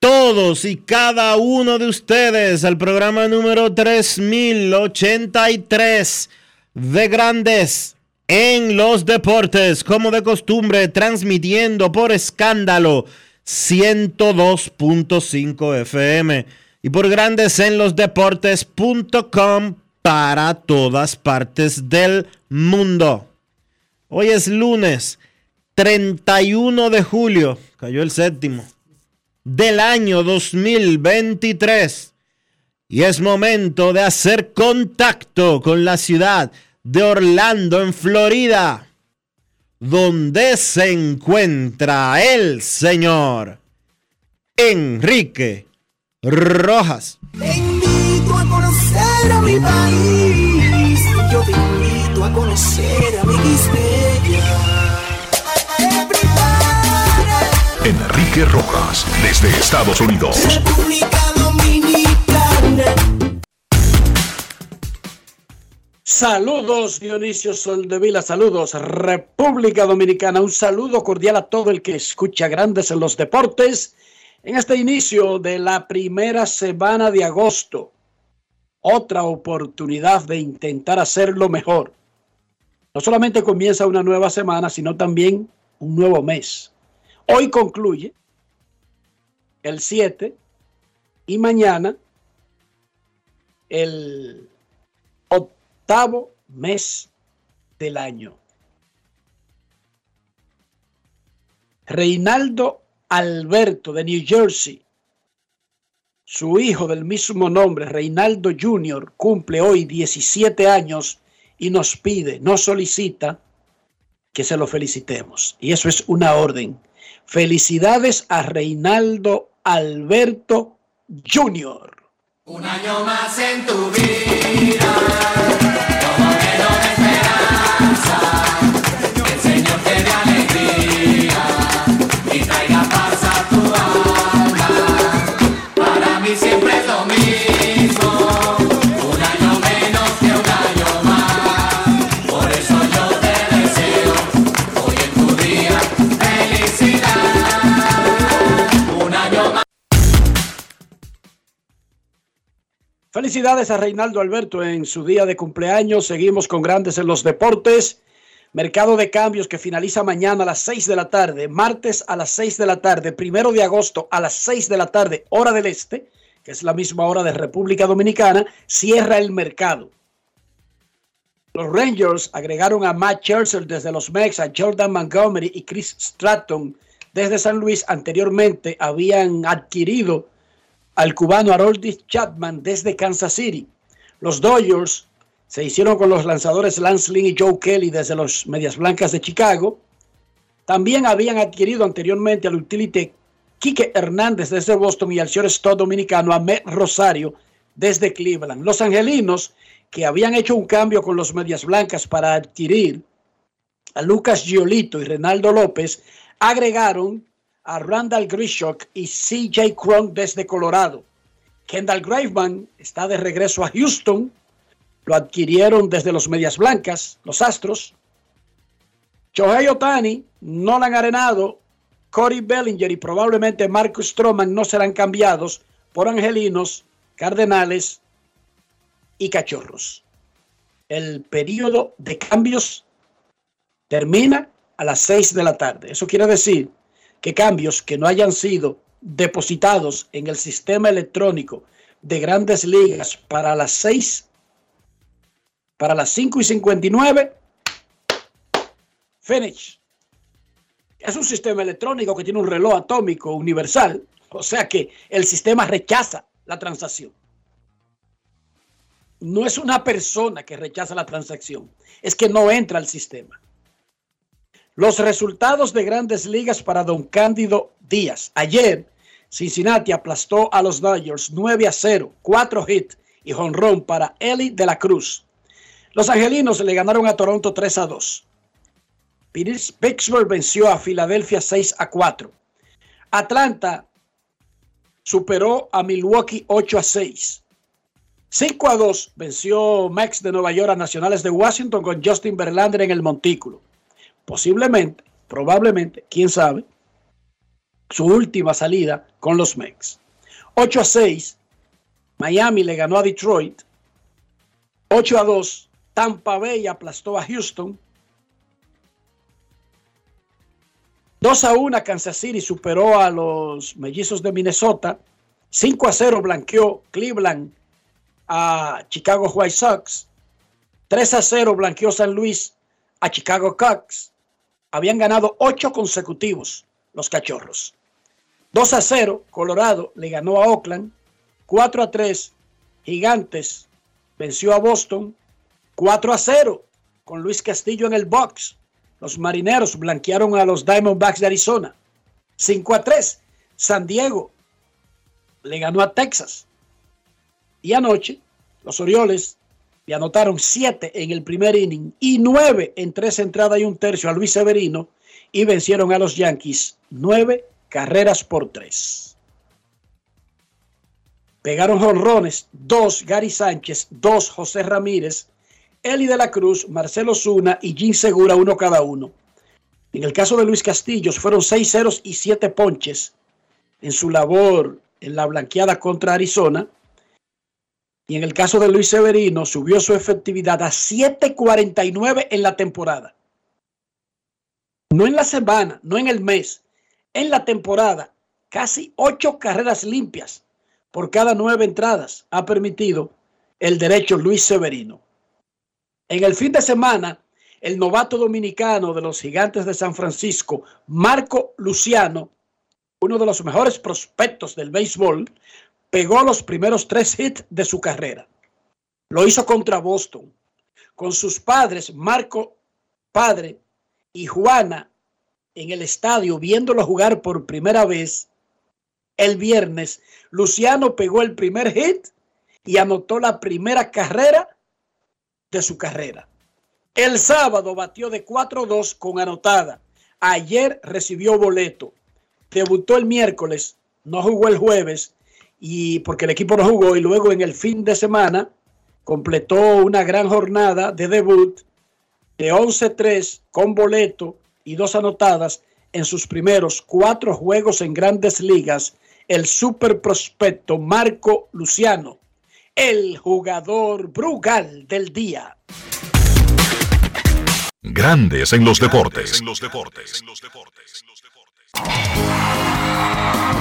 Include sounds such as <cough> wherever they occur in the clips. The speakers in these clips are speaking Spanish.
Todos y cada uno de ustedes al programa número 3083 de Grandes en los Deportes, como de costumbre, transmitiendo por escándalo 102.5 FM y por Grandes en los Deportes.com para todas partes del mundo. Hoy es lunes 31 de julio, cayó el séptimo del año 2023 y es momento de hacer contacto con la ciudad de Orlando en Florida, donde se encuentra el señor Enrique Rojas. Enrique Rojas, desde Estados Unidos. República Dominicana. Saludos Dionisio Soldevila, saludos República Dominicana, un saludo cordial a todo el que escucha Grandes en los Deportes en este inicio de la primera semana de agosto. Otra oportunidad de intentar hacerlo mejor. No solamente comienza una nueva semana, sino también un nuevo mes. Hoy concluye el 7 y mañana el octavo mes del año. Reinaldo Alberto de New Jersey, su hijo del mismo nombre, Reinaldo Jr., cumple hoy 17 años y nos pide, nos solicita que se lo felicitemos. Y eso es una orden. Felicidades a Reinaldo Alberto Jr. Un año más en tu vida, Felicidades a Reinaldo Alberto en su día de cumpleaños. Seguimos con grandes en los deportes. Mercado de cambios que finaliza mañana a las 6 de la tarde, martes a las 6 de la tarde, primero de agosto a las 6 de la tarde, hora del este, que es la misma hora de República Dominicana, cierra el mercado. Los Rangers agregaron a Matt Scherzer desde los Mex, a Jordan Montgomery y Chris Stratton desde San Luis. Anteriormente habían adquirido al cubano Haroldis Chapman desde Kansas City. Los Dodgers se hicieron con los lanzadores Lance Lynn y Joe Kelly desde los Medias Blancas de Chicago. También habían adquirido anteriormente al utility Quique Hernández desde Boston y al shortstop dominicano Ahmed Rosario desde Cleveland. Los angelinos, que habían hecho un cambio con los Medias Blancas para adquirir a Lucas Giolito y Renaldo López, agregaron a Randall Grishok y CJ Cron desde Colorado. Kendall Graveman está de regreso a Houston. Lo adquirieron desde los Medias Blancas, los Astros. Shohei Otani, Nolan Arenado, Corey Bellinger y probablemente Marcus Stroman no serán cambiados por Angelinos, Cardenales y Cachorros. El periodo de cambios termina a las 6 de la tarde. Eso quiere decir que cambios que no hayan sido depositados en el sistema electrónico de grandes ligas para las 6, para las 5 y 59, finish. Es un sistema electrónico que tiene un reloj atómico universal, o sea que el sistema rechaza la transacción. No es una persona que rechaza la transacción, es que no entra al sistema. Los resultados de grandes ligas para don Cándido Díaz. Ayer, Cincinnati aplastó a los Dodgers 9 a 0, 4 hits y jonrón para Eli de la Cruz. Los angelinos le ganaron a Toronto 3 a 2. Pittsburgh venció a Filadelfia 6 a 4. Atlanta superó a Milwaukee 8 a 6. 5 a 2 venció Max de Nueva York a Nacionales de Washington con Justin Verlander en el montículo. Posiblemente, probablemente, quién sabe, su última salida con los Mex. 8 a 6, Miami le ganó a Detroit. 8 a 2, Tampa Bay aplastó a Houston. 2 a 1, Kansas City superó a los mellizos de Minnesota. 5 a 0 blanqueó Cleveland a Chicago White Sox. 3 a 0 blanqueó San Luis a Chicago Cubs. Habían ganado 8 consecutivos los cachorros. 2 a 0, Colorado le ganó a Oakland. 4 a 3, Gigantes venció a Boston. 4 a 0, con Luis Castillo en el box. Los marineros blanquearon a los Diamondbacks de Arizona. 5 a 3, San Diego le ganó a Texas. Y anoche, los Orioles le anotaron 7 en el primer inning y 9 en tres entradas y un tercio a Luis Severino y vencieron a los Yankees 9 carreras por 3. Pegaron jonrones, 2 Gary Sánchez, 2 José Ramírez, Eli de la Cruz, Marcelo Zuna y Jim Segura, uno cada uno. En el caso de Luis Castillos fueron 6 ceros y 7 ponches en su labor en la blanqueada contra Arizona. Y en el caso de Luis Severino, subió su efectividad a 7.49 en la temporada. No en la semana, no en el mes, en la temporada. Casi 8 carreras limpias por cada 9 entradas ha permitido el derecho Luis Severino. En el fin de semana, el novato dominicano de los gigantes de San Francisco, Marco Luciano, uno de los mejores prospectos del béisbol, pegó los primeros tres hits de su carrera. Lo hizo contra Boston. Con sus padres, Marco, padre, y Juana, en el estadio, viéndolo jugar por primera vez el viernes, Luciano pegó el primer hit y anotó la primera carrera de su carrera. El sábado batió de 4-2 con anotada. Ayer recibió boleto. Debutó el miércoles, no jugó el jueves y porque el equipo no jugó y luego en el fin de semana completó una gran jornada de debut de 11-3 con boleto y dos anotadas en sus primeros cuatro juegos en grandes ligas, el super prospecto Marco Luciano, el jugador Brugal del día. Grandes en los deportes.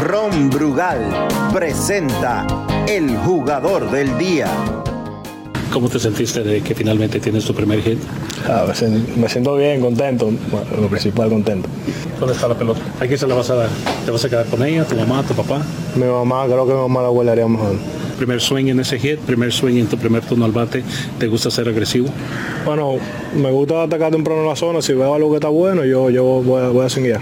Ron Brugal presenta el jugador del día. ¿Cómo te sentiste de que finalmente tienes tu primer hit? Ah, me sien- me siento bien, contento, bueno, lo principal, contento. ¿Dónde está la pelota? ¿A quién se la vas a dar? ¿Te vas a quedar con ella, tu mamá, tu papá? Mi mamá, creo que mi mamá la guardaría mejor. Primer swing en ese hit, primer swing en tu primer turno al bate. ¿Te gusta ser agresivo? Bueno, me gusta atacar temprano la zona, si veo algo que está bueno, yo, yo voy, a- voy a swinguear.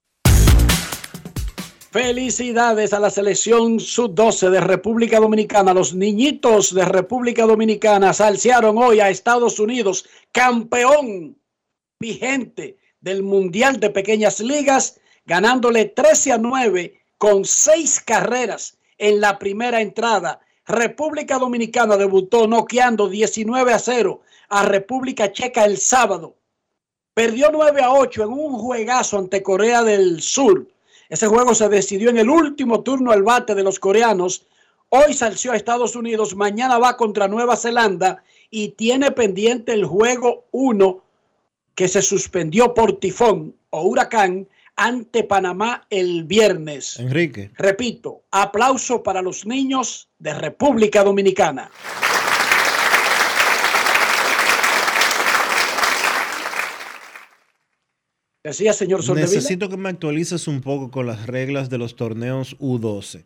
Felicidades a la selección sub-12 de República Dominicana. Los niñitos de República Dominicana salsearon hoy a Estados Unidos, campeón vigente del Mundial de Pequeñas Ligas, ganándole 13 a 9 con seis carreras en la primera entrada. República Dominicana debutó noqueando 19 a 0 a República Checa el sábado. Perdió 9 a 8 en un juegazo ante Corea del Sur. Ese juego se decidió en el último turno al bate de los coreanos. Hoy salció a Estados Unidos, mañana va contra Nueva Zelanda y tiene pendiente el juego 1 que se suspendió por tifón o huracán ante Panamá el viernes. Enrique. Repito, aplauso para los niños de República Dominicana. Decía señor Soldevila. Necesito que me actualices un poco con las reglas de los torneos U12.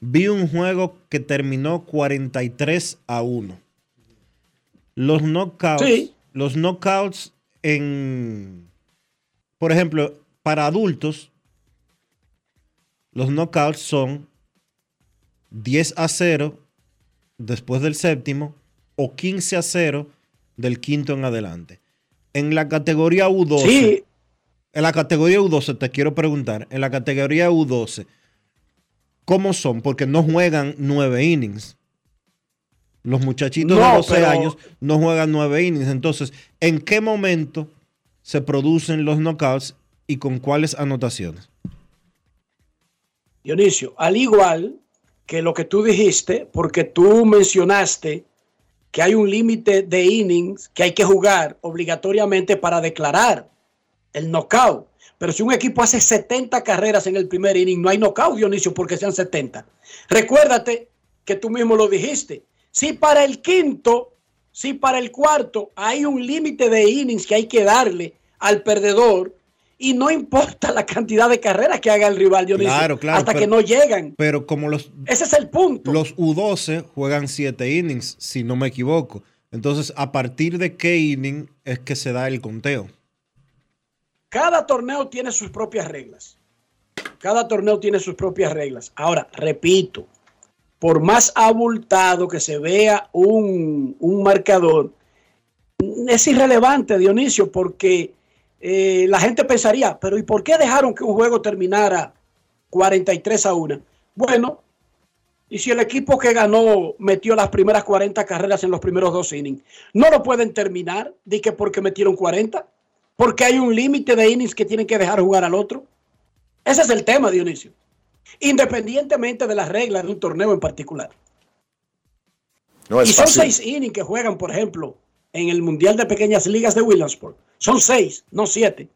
Vi un juego que terminó 43 a 1. Los knockouts, Sí. los knockouts en, por ejemplo, para adultos, los knockouts son 10 a 0 después del séptimo o 15 a 0 del quinto en adelante. En la categoría U12, Sí, en la categoría U12 te quiero preguntar, en la categoría U12, ¿cómo son? Porque no juegan nueve innings. Los muchachitos de No, 12 pero- años no juegan nueve innings. Entonces, ¿en qué momento se producen los knockouts y con cuáles anotaciones? Dionisio, al igual que lo que tú dijiste, porque tú mencionaste que hay un límite de innings que hay que jugar obligatoriamente para declarar el knockout. Pero si un equipo hace 70 carreras en el primer inning, no hay knockout, Dionisio, porque sean 70. Recuérdate que tú mismo lo dijiste. Si para el quinto, si para el cuarto hay un límite de innings que hay que darle al perdedor, y no importa la cantidad de carreras que haga el rival, Dionisio, Claro, claro, hasta pero- que no llegan. Pero como los, Ese es el punto. los U12 juegan 7 innings, si no me equivoco. Entonces, ¿a partir de qué inning es que se da el conteo? Cada torneo tiene sus propias reglas. Cada torneo tiene sus propias reglas. Ahora, repito, por más abultado que se vea un, un marcador, es irrelevante, Dionisio, porque eh, la gente pensaría, pero ¿y por qué dejaron que un juego terminara 43 a 1? Bueno, y si el equipo que ganó metió las primeras 40 carreras en los primeros dos innings, no lo pueden terminar, di que porque metieron 40, porque hay un límite de innings que tienen que dejar jugar al otro. Ese es el tema, Dionisio. Independientemente de las reglas de un torneo en particular. No es y son fácil. seis innings que juegan, por ejemplo, en el Mundial de Pequeñas Ligas de Williamsport. Son seis, no siete.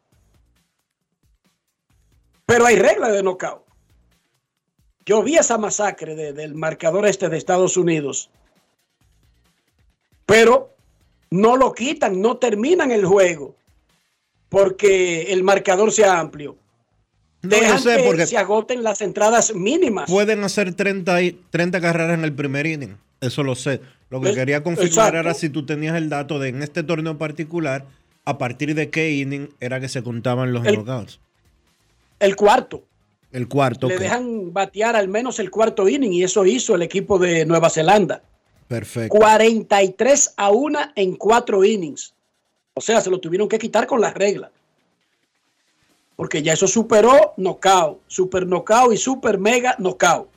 Pero hay reglas de knockout. Yo vi esa masacre de- del marcador este de Estados Unidos. Pero no lo quitan, no terminan el juego. Porque el marcador sea amplio. No, Dejan sé, que porque se agoten las entradas mínimas. pueden hacer 30, y- 30 carreras en el primer inning. Eso lo sé. Lo que Es- quería confirmar exacto. era si tú tenías el dato de en este torneo particular, a partir de qué inning era que se contaban los El- knockouts. El cuarto. El cuarto. Le ok. dejan batear al menos el cuarto inning y eso hizo el equipo de Nueva Zelanda. Perfecto. 43 a 1 en cuatro innings. O sea, se lo tuvieron que quitar con las reglas. Porque ya eso superó knockout, super knockout y super mega knockout.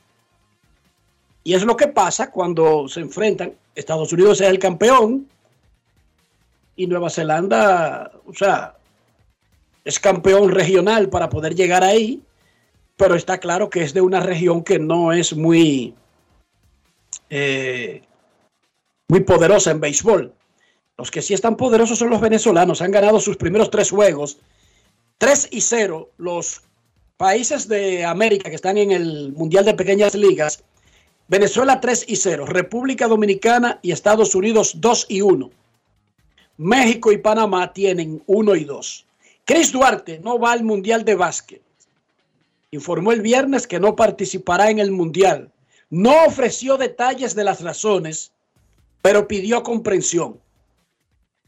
Y es lo que pasa cuando se enfrentan. Estados Unidos es el campeón y Nueva Zelanda, o sea, es campeón regional para poder llegar ahí, pero está claro que es de una región que no es muy, eh, muy poderosa en béisbol. Los que sí están poderosos son los venezolanos. Han ganado sus primeros tres juegos. 3 y 0. Los países de América que están en el Mundial de Pequeñas Ligas. Venezuela 3 y 0. República Dominicana y Estados Unidos 2 y 1. México y Panamá tienen 1 y 2. Chris Duarte no va al Mundial de Básquet. Informó el viernes que no participará en el Mundial. No ofreció detalles de las razones, pero pidió comprensión.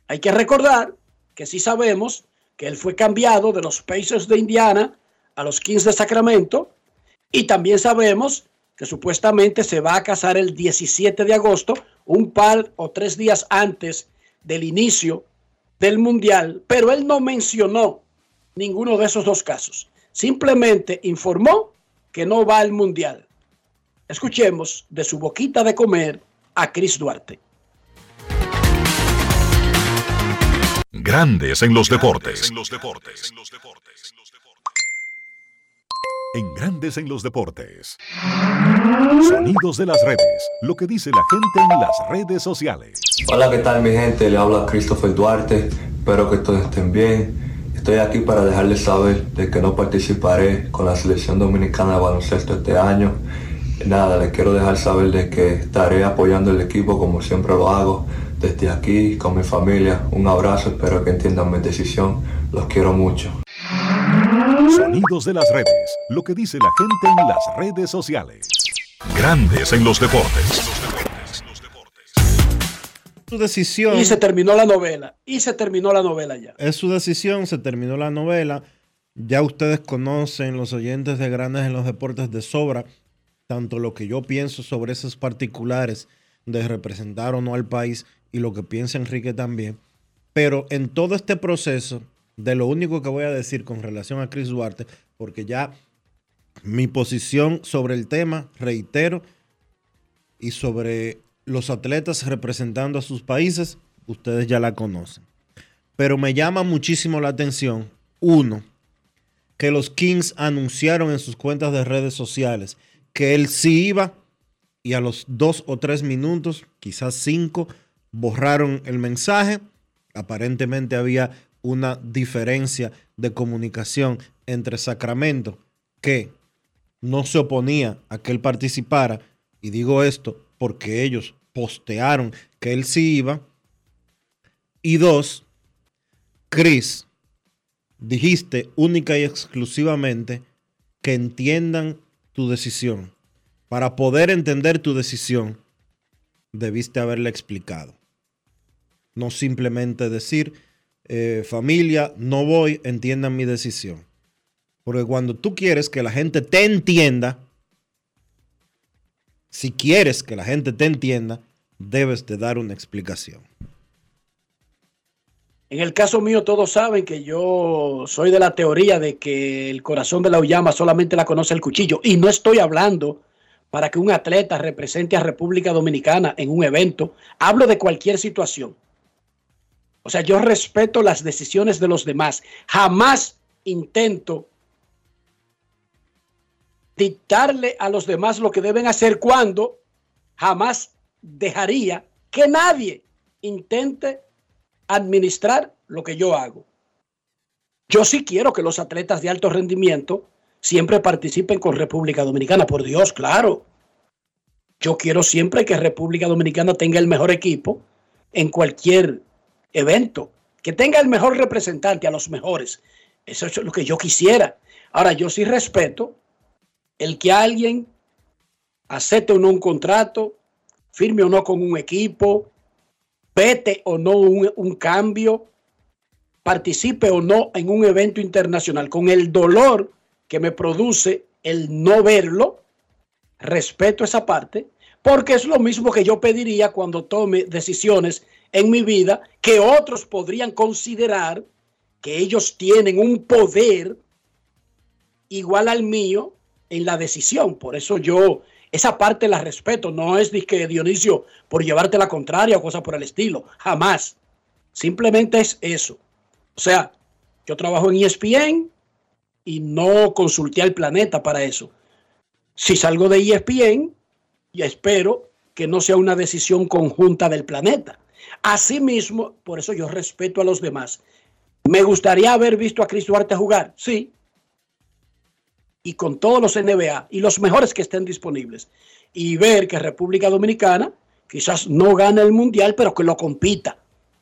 Hay que recordar que sí sabemos que él fue cambiado de los Pacers de Indiana a los Kings de Sacramento y también sabemos que supuestamente se va a casar el 17 de agosto, un par o tres días antes del inicio del Mundial, pero él no mencionó ninguno de esos dos casos. Simplemente informó que no va al Mundial. Escuchemos de su boquita de comer a Chris Duarte. Grandes en los deportes. En Grandes en los deportes. Sonidos de las redes. Lo que dice la gente en las redes sociales. Hola, ¿qué tal mi gente? Le habla Christopher Duarte. Espero que todos estén bien. Estoy aquí para dejarles saber de que no participaré con la selección dominicana de baloncesto este año. Nada, les quiero dejar saber de que estaré apoyando el equipo como siempre lo hago. Desde aquí, con mi familia, un abrazo, espero que entiendan mi decisión. Los quiero mucho. Sonidos de las redes. Lo que dice la gente en las redes sociales. Grandes en los deportes. Su decisión. Y se terminó la novela. Y se terminó la novela ya. Es su decisión, se terminó la novela. Ya ustedes conocen, los oyentes de Grandes en los Deportes de sobra, tanto lo que yo pienso sobre esos particulares de representar o no al país y lo que piensa Enrique también. Pero en todo este proceso, de lo único que voy a decir con relación a Chris Duarte, porque ya mi posición sobre el tema, reitero, y sobre los atletas representando a sus países, ustedes ya la conocen. Pero me llama muchísimo la atención, uno, que los Kings anunciaron en sus cuentas de redes sociales que él sí iba y a los dos o tres minutos, quizás cinco, borraron el mensaje. Aparentemente había una diferencia de comunicación entre Sacramento, que no se oponía a que él participara, y digo esto porque ellos postearon que él sí iba, y dos, Chris, dijiste única y exclusivamente que entiendan tu decisión. Para poder entender tu decisión, debiste haberle explicado. No simplemente decir, eh, familia, no voy, entiendan mi decisión. Porque cuando tú quieres que la gente te entienda, si quieres que la gente te entienda, debes de dar una explicación. En el caso mío, todos saben que yo soy de la teoría de que el corazón de la uyama solamente la conoce el cuchillo. Y no estoy hablando para que un atleta represente a República Dominicana en un evento. Hablo de cualquier situación. O sea, yo respeto las decisiones de los demás. Jamás intento dictarle a los demás lo que deben hacer cuando jamás dejaría que nadie intente administrar lo que yo hago. Yo sí quiero que los atletas de alto rendimiento siempre participen con República Dominicana, por Dios, claro. Yo quiero siempre que República Dominicana tenga el mejor equipo en cualquier evento, que tenga el mejor representante a los mejores. Eso es lo que yo quisiera. Ahora, yo sí respeto el que alguien acepte o no un contrato, firme o no con un equipo, vete o no un, un cambio, participe o no en un evento internacional, con el dolor que me produce el no verlo, respeto esa parte, porque es lo mismo que yo pediría cuando tome decisiones en mi vida que otros podrían considerar que ellos tienen un poder igual al mío en la decisión. Por eso yo esa parte la respeto. No es que Dionisio por llevarte la contraria o cosa por el estilo. Jamás. Simplemente es eso. O sea, yo trabajo en ESPN y no consulté al planeta para eso. Si salgo de ESPN, y espero que no sea una decisión conjunta del planeta. Asimismo, por eso yo respeto a los demás. ¿Me gustaría haber visto a Chris Duarte jugar? Sí. Y con todos los NBA y los mejores que estén disponibles. Y ver que República Dominicana quizás no gane el Mundial, pero que lo compita.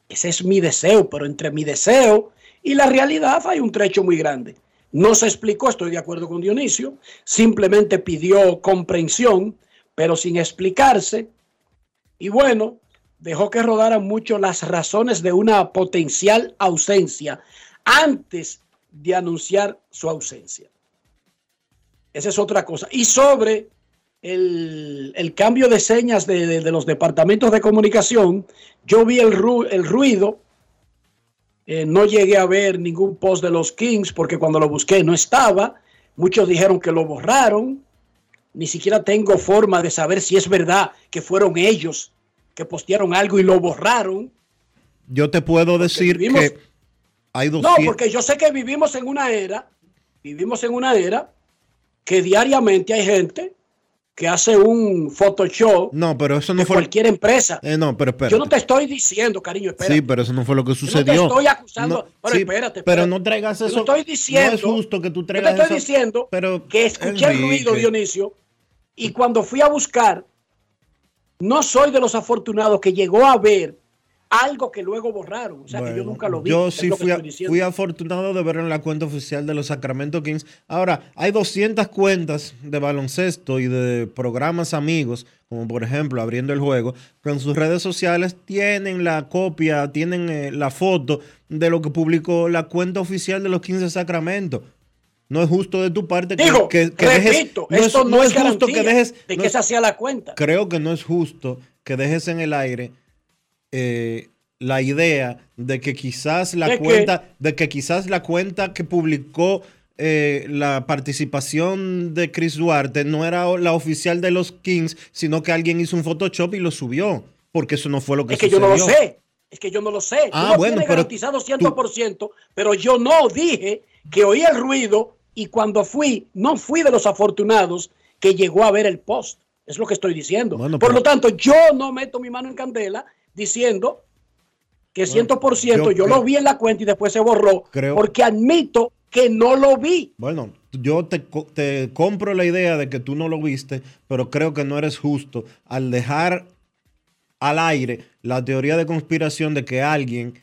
Ese es mi deseo, pero entre mi deseo y la realidad hay un trecho muy grande. No se explicó, estoy de acuerdo con Dionisio, simplemente pidió comprensión, pero sin explicarse. Y bueno, dejó que rodaran mucho las razones de una potencial ausencia antes de anunciar su ausencia. Esa es otra cosa. Y sobre el, cambio de señas de, los departamentos de comunicación, yo vi el ruido. Eh, no llegué a ver ningún post de los Kings porque cuando lo busqué no estaba. Muchos dijeron que lo borraron. Ni siquiera tengo forma de saber si es verdad que fueron ellos que postearon algo y lo borraron. Yo te puedo decir vivimos- que hay No, 200... porque yo sé que vivimos en una era, vivimos en una era que diariamente hay gente que hace un Photoshop No, pero eso no de fue... cualquier empresa. Eh, no, pero espérate. Yo no te estoy diciendo, cariño, espera. Sí, pero eso no fue lo que Yo no te sucedió. estoy acusando. No, pero sí, espérate, Pero espérate. no traigas Yo eso. no estoy diciendo. No es justo que tú Yo te traigas estoy eso. diciendo pero, que escuché el ruido. Dionisio, y cuando fui a buscar, no soy de los afortunados que llegó a ver algo que luego borraron. O sea, que yo nunca lo vi. Yo sí fui, a- fui afortunado de verlo en la cuenta oficial de los Sacramento Kings. Ahora, hay 200 cuentas de baloncesto y de programas amigos, como por ejemplo Abriendo el Juego, que en sus redes sociales tienen la copia, tienen eh, la foto de lo que publicó la cuenta oficial de los 15 Sacramento. No es justo de tu parte que, Digo, que- que dejes- repito, no es- esto no, no es, justo que dejes de no que es- esa sea la cuenta. creo que no es justo que dejes en el aire eh, la idea de que quizás la ¿De qué? cuenta, de que quizás la cuenta que publicó eh, la participación de Chris Duarte no era la oficial de los Kings, sino que alguien hizo un Photoshop y lo subió, porque eso no fue lo que Es que yo no lo sé. Es que yo no lo sé. Tú Ah, lo bueno, pero garantizado 100%, pero yo no dije que oí el ruido y cuando fui, no fui de los afortunados que llegó a ver el post. Es lo que estoy diciendo. Bueno, Por pero- lo tanto, yo no meto mi mano en candela diciendo que 100% yo, yo lo vi en la cuenta y después se borró Creo- porque admito que no lo vi. Bueno, yo te, te compro la idea de que tú no lo viste, pero creo que no eres justo al dejar al aire la teoría de conspiración de que alguien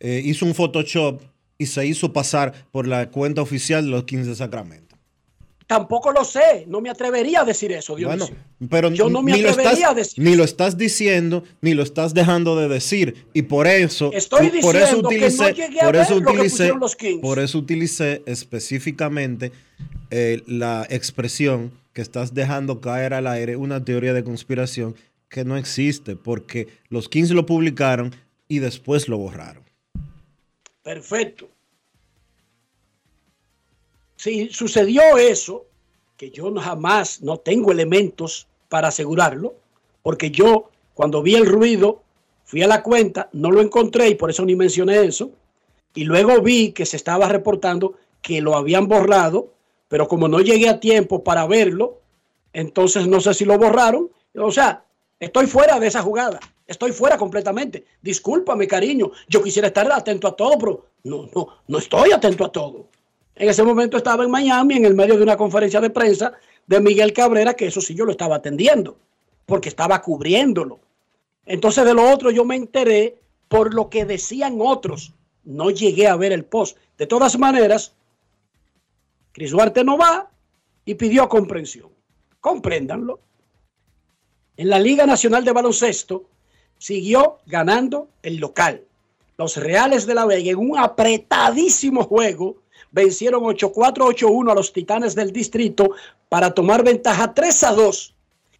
eh, hizo un Photoshop y se hizo pasar por la cuenta oficial de los 15 Sacramentos. Tampoco lo sé. No me atrevería a decir eso, Bueno, Dionisio. pero yo no me atrevería estás, a decir ni lo estás diciendo, ni lo estás dejando de decir. Y por eso, Estoy por eso diciendo que no utilicé, a por eso lo que utilicé, los Kings. por eso utilicé específicamente eh, la expresión que estás dejando caer al aire, una teoría de conspiración que no existe, porque los 15 lo publicaron y después lo borraron. Perfecto. Si sucedió eso, que yo jamás no tengo elementos para asegurarlo, porque yo cuando vi el ruido fui a la cuenta, no lo encontré y por eso ni mencioné eso, y luego vi que se estaba reportando que lo habían borrado, pero como no llegué a tiempo para verlo, entonces no sé si lo borraron, o sea, estoy fuera de esa jugada, estoy fuera completamente. Discúlpame, cariño, yo quisiera estar atento a todo, pero no, no, no estoy atento a todo. En ese momento estaba en Miami en el medio de una conferencia de prensa de Miguel Cabrera, que eso sí yo lo estaba atendiendo, porque estaba cubriéndolo. Entonces de lo otro yo me enteré por lo que decían otros. No llegué a ver el post. De todas maneras, Cris Duarte no va y pidió comprensión. Compréndanlo. En la Liga Nacional de Baloncesto siguió ganando el local. Los Reales de la Vega en un apretadísimo juego vencieron 8-4-8-1 a los Titanes del Distrito para tomar ventaja 3 a 2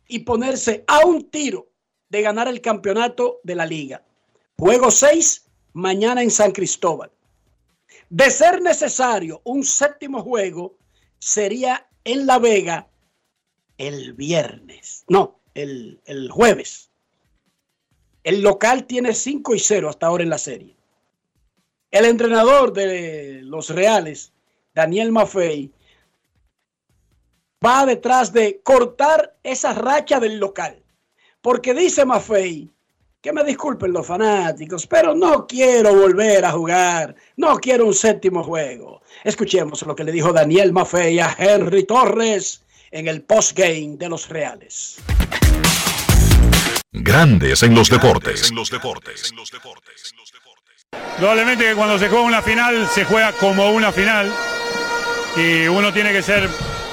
y ponerse a un tiro de ganar el campeonato de la liga. Juego 6 mañana en San Cristóbal. De ser necesario un séptimo juego, sería en La Vega el viernes. No, el, el jueves. El local tiene 5 y 0 hasta ahora en la serie. El entrenador de los Reales, Daniel Maffei, va detrás de cortar esa racha del local. Porque dice Maffei, que me disculpen los fanáticos, pero no quiero volver a jugar, no quiero un séptimo juego. Escuchemos lo que le dijo Daniel Maffei a Henry Torres en el postgame de los Reales. Grandes en los deportes. En los deportes. Probablemente que cuando se juega una final se juega como una final y uno tiene que ser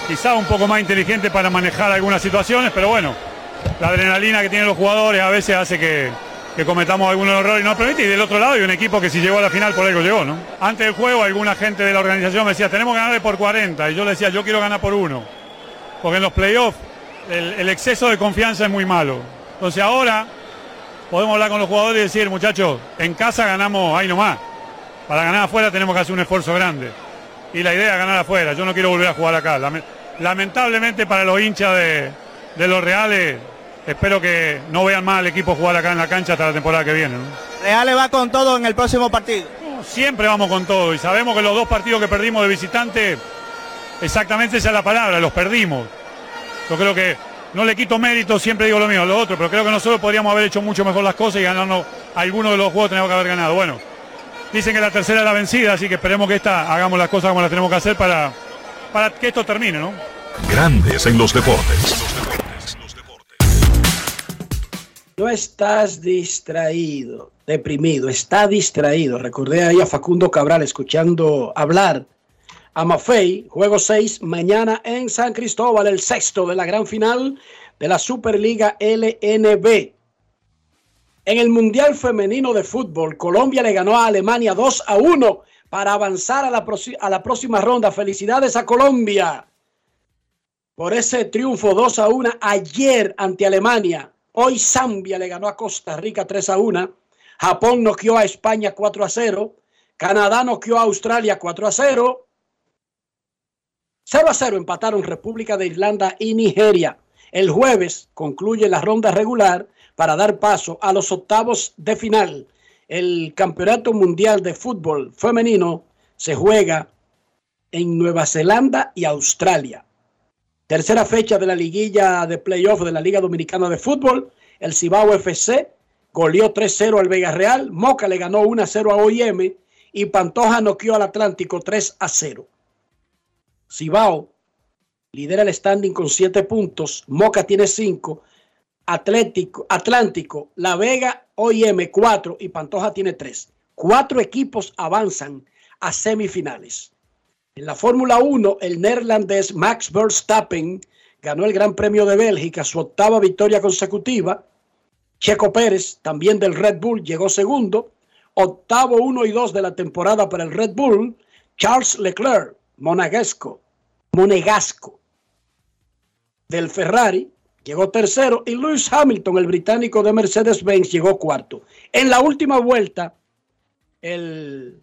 quizá un poco más inteligente para manejar algunas situaciones, pero bueno, la adrenalina que tienen los jugadores a veces hace que, cometamos algunos errores y no permite. Y del otro lado hay un equipo que si llegó a la final por algo llegó, ¿no? Antes del juego alguna gente de la organización me decía, tenemos que ganarle por 40 y yo le decía, yo quiero ganar por uno. porque en los playoffs el, el exceso de confianza es muy malo. Entonces ahora podemos hablar con los jugadores y decir, muchachos, en casa ganamos ahí nomás. Para ganar afuera tenemos que hacer un esfuerzo grande. Y la idea es ganar afuera. Yo no quiero volver a jugar acá. Lame- Lamentablemente para los hinchas de, de los Reales, espero que no vean más al equipo jugar acá en la cancha hasta la temporada que viene. ¿no? Reales va con todo en el próximo partido. Siempre vamos con todo y sabemos que los dos partidos que perdimos de visitante, exactamente esa es la palabra, los perdimos. Yo creo que no le quito mérito, siempre digo lo mismo, lo otro, pero creo que nosotros podríamos haber hecho mucho mejor las cosas y ganarnos algunos de los juegos tenemos que haber ganado. Bueno, dicen que la tercera es la vencida, así que esperemos que esta hagamos las cosas como las tenemos que hacer para, para que esto termine, ¿no? Grandes en los deportes. No estás distraído, deprimido, está distraído. Recordé ahí a Facundo Cabral escuchando hablar a juego 6, mañana en San Cristóbal, el sexto de la gran final de la Superliga LNB. En el Mundial Femenino de Fútbol, Colombia le ganó a Alemania 2 a 1 para avanzar a la, a la próxima ronda. Felicidades a Colombia por ese triunfo 2 a 1 ayer ante Alemania. Hoy Zambia le ganó a Costa Rica 3 a 1. Japón noqueó a España 4 a 0. Canadá noqueó a Australia 4 a 0. 0 a 0 empataron República de Irlanda y Nigeria. El jueves concluye la ronda regular para dar paso a los octavos de final. El Campeonato Mundial de Fútbol Femenino se juega en Nueva Zelanda y Australia. Tercera fecha de la liguilla de playoff de la Liga Dominicana de Fútbol. El Cibao FC goleó 3-0 al Vega Real. Moca le ganó 1-0 a OIM. Y Pantoja noqueó al Atlántico 3-0. Cibao lidera el standing con 7 puntos. Moca tiene 5. Atlético, Atlántico, La Vega, OIM 4 y Pantoja tiene 3. Cuatro equipos avanzan a semifinales. En la Fórmula 1, el neerlandés Max Verstappen ganó el Gran Premio de Bélgica, su octava victoria consecutiva. Checo Pérez, también del Red Bull, llegó segundo. Octavo 1 y 2 de la temporada para el Red Bull. Charles Leclerc, monegasco, monegasco del Ferrari, llegó tercero. Y Lewis Hamilton, el británico de Mercedes-Benz, llegó cuarto. En la última vuelta, el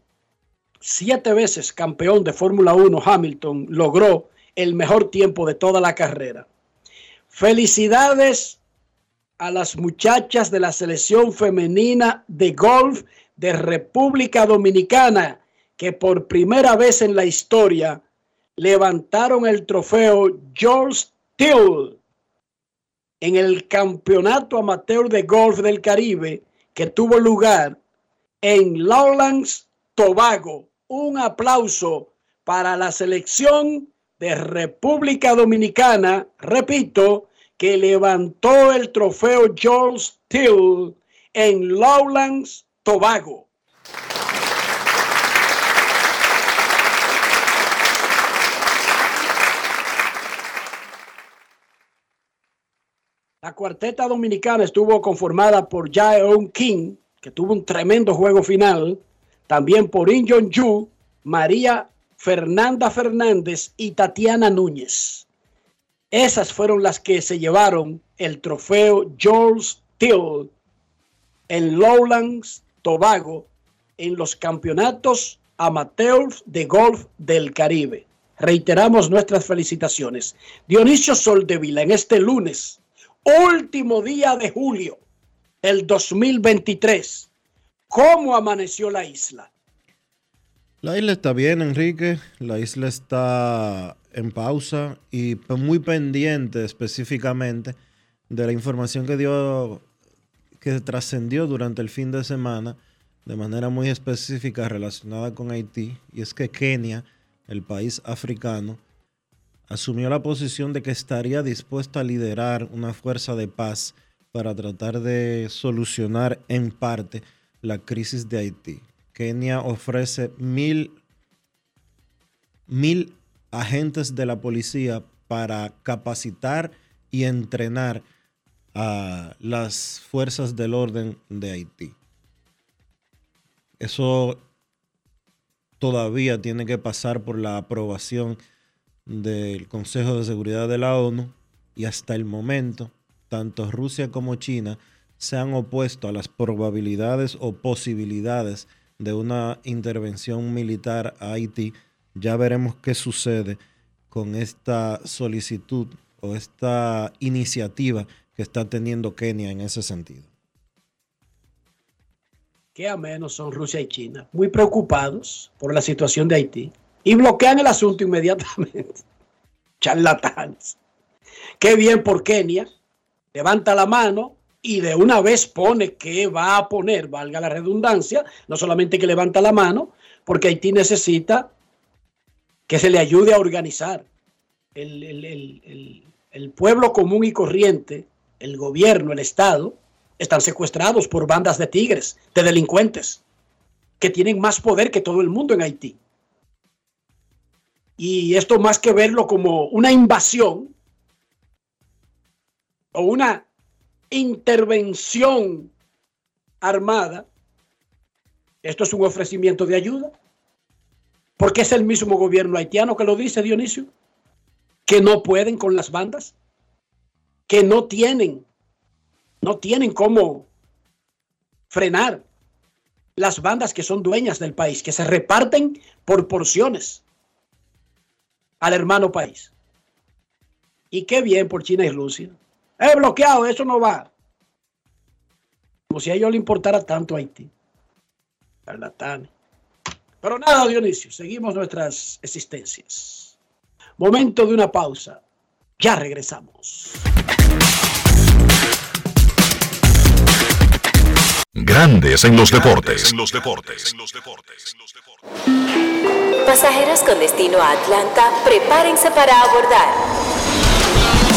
siete veces campeón de Fórmula 1, Hamilton, logró el mejor tiempo de toda la carrera. Felicidades a las muchachas de la selección femenina de golf de República Dominicana, que por primera vez en la historia levantaron el trofeo George Till en el Campeonato Amateur de Golf del Caribe que tuvo lugar en Lowlands, Tobago. Un aplauso para la selección de República Dominicana, repito, que levantó el trofeo George Till en Lowlands, Tobago. La cuarteta dominicana estuvo conformada por Jaeon King, que tuvo un tremendo juego final, también por In María Fernanda Fernández y Tatiana Núñez. Esas fueron las que se llevaron el trofeo George Till en Lowlands, Tobago, en los campeonatos amateurs de golf del Caribe. Reiteramos nuestras felicitaciones. Dionisio Soldevila en este lunes, último día de julio del 2023. ¿Cómo amaneció la isla? La isla está bien, Enrique. La isla está en pausa y muy pendiente específicamente de la información que dio, que trascendió durante el fin de semana de manera muy específica relacionada con Haití. Y es que Kenia, el país africano, asumió la posición de que estaría dispuesto a liderar una fuerza de paz para tratar de solucionar en parte la crisis de Haití. Kenia ofrece mil, mil agentes de la policía para capacitar y entrenar a las fuerzas del orden de Haití. Eso todavía tiene que pasar por la aprobación del Consejo de Seguridad de la ONU y hasta el momento, tanto Rusia como China se han opuesto a las probabilidades o posibilidades de una intervención militar a Haití. Ya veremos qué sucede con esta solicitud o esta iniciativa que está teniendo Kenia en ese sentido. Qué menos son Rusia y China, muy preocupados por la situación de Haití y bloquean el asunto inmediatamente. <laughs> Charlatanes. Qué bien por Kenia. Levanta la mano y de una vez pone que va a poner, valga la redundancia, no solamente que levanta la mano, porque Haití necesita que se le ayude a organizar. El, el- el- el- el pueblo común y corriente, el gobierno, el Estado, están secuestrados por bandas de tigres, de delincuentes, que tienen más poder que todo el mundo en Haití. Y esto más que verlo como una invasión o una intervención armada, esto es un ofrecimiento de ayuda, porque es el mismo gobierno haitiano que lo dice Dionisio, que no pueden con las bandas, que no tienen, no tienen cómo frenar las bandas que son dueñas del país, que se reparten por porciones al hermano país. Y qué bien por China y Rusia. He bloqueado, eso no va. Como si a ellos le importara tanto Haití. Charlatanes. Pero nada, Dionisio, seguimos nuestras existencias. Momento de una pausa. Ya regresamos. Grandes en los deportes. En los deportes. Pasajeros con destino a Atlanta, prepárense para abordar.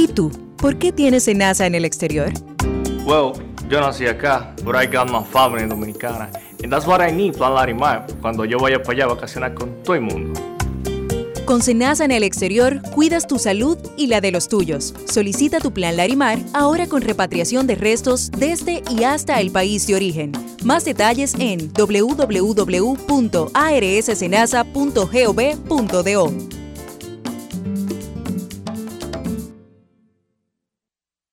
¿Y tú? ¿Por qué tienes enaza en el exterior? Well, yo nací acá, but I got my family dominicana. And that's what I need, Plan Larimar, cuando yo vaya para allá a vacacionar con todo el mundo. Con Senasa en el exterior, cuidas tu salud y la de los tuyos. Solicita tu plan Larimar ahora con repatriación de restos desde y hasta el país de origen. Más detalles en www.arssenasa.gov.do.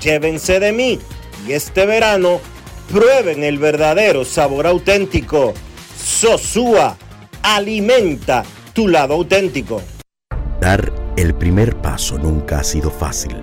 Llévense de mí y este verano prueben el verdadero sabor auténtico. Sosúa alimenta tu lado auténtico. Dar el primer paso nunca ha sido fácil,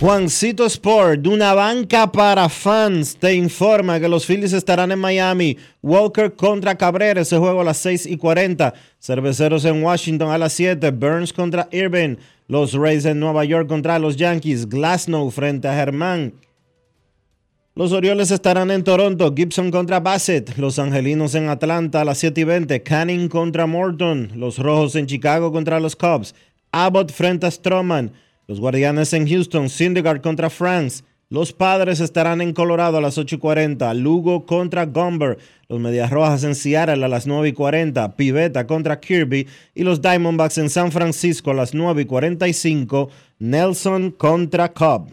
Juancito Sport, de una banca para fans, te informa que los Phillies estarán en Miami. Walker contra Cabrera, ese juego a las 6 y 40. Cerveceros en Washington a las 7. Burns contra Irving. Los Rays en Nueva York contra los Yankees. Glasnow frente a Germán. Los Orioles estarán en Toronto. Gibson contra Bassett. Los Angelinos en Atlanta a las 7 y 20. Canning contra Morton. Los Rojos en Chicago contra los Cubs. Abbott frente a Stroman. Los Guardianes en Houston, Syndergaard contra France. Los Padres estarán en Colorado a las 8 y 40. Lugo contra Gomber. Los Medias Rojas en Seattle a las 9 y 40. Pivetta contra Kirby. Y los Diamondbacks en San Francisco a las 9 y 45. Nelson contra Cobb.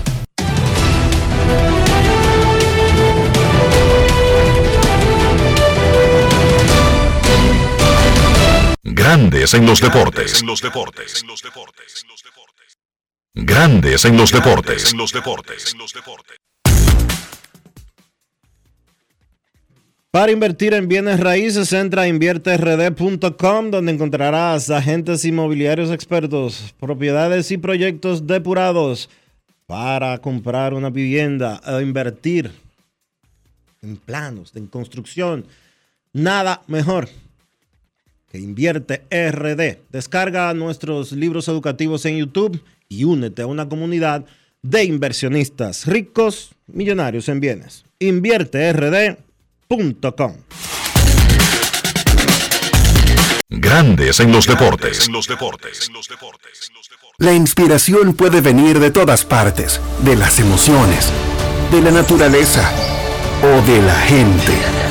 Grandes en los deportes. Grandes en los deportes. Para invertir en bienes raíces, entra a invierterd.com donde encontrarás agentes inmobiliarios expertos, propiedades y proyectos depurados para comprar una vivienda o invertir en planos, en construcción. Nada mejor que invierte RD. Descarga nuestros libros educativos en YouTube y únete a una comunidad de inversionistas ricos, millonarios en bienes. InvierteRD.com. Grandes en los deportes. La inspiración puede venir de todas partes, de las emociones, de la naturaleza o de la gente.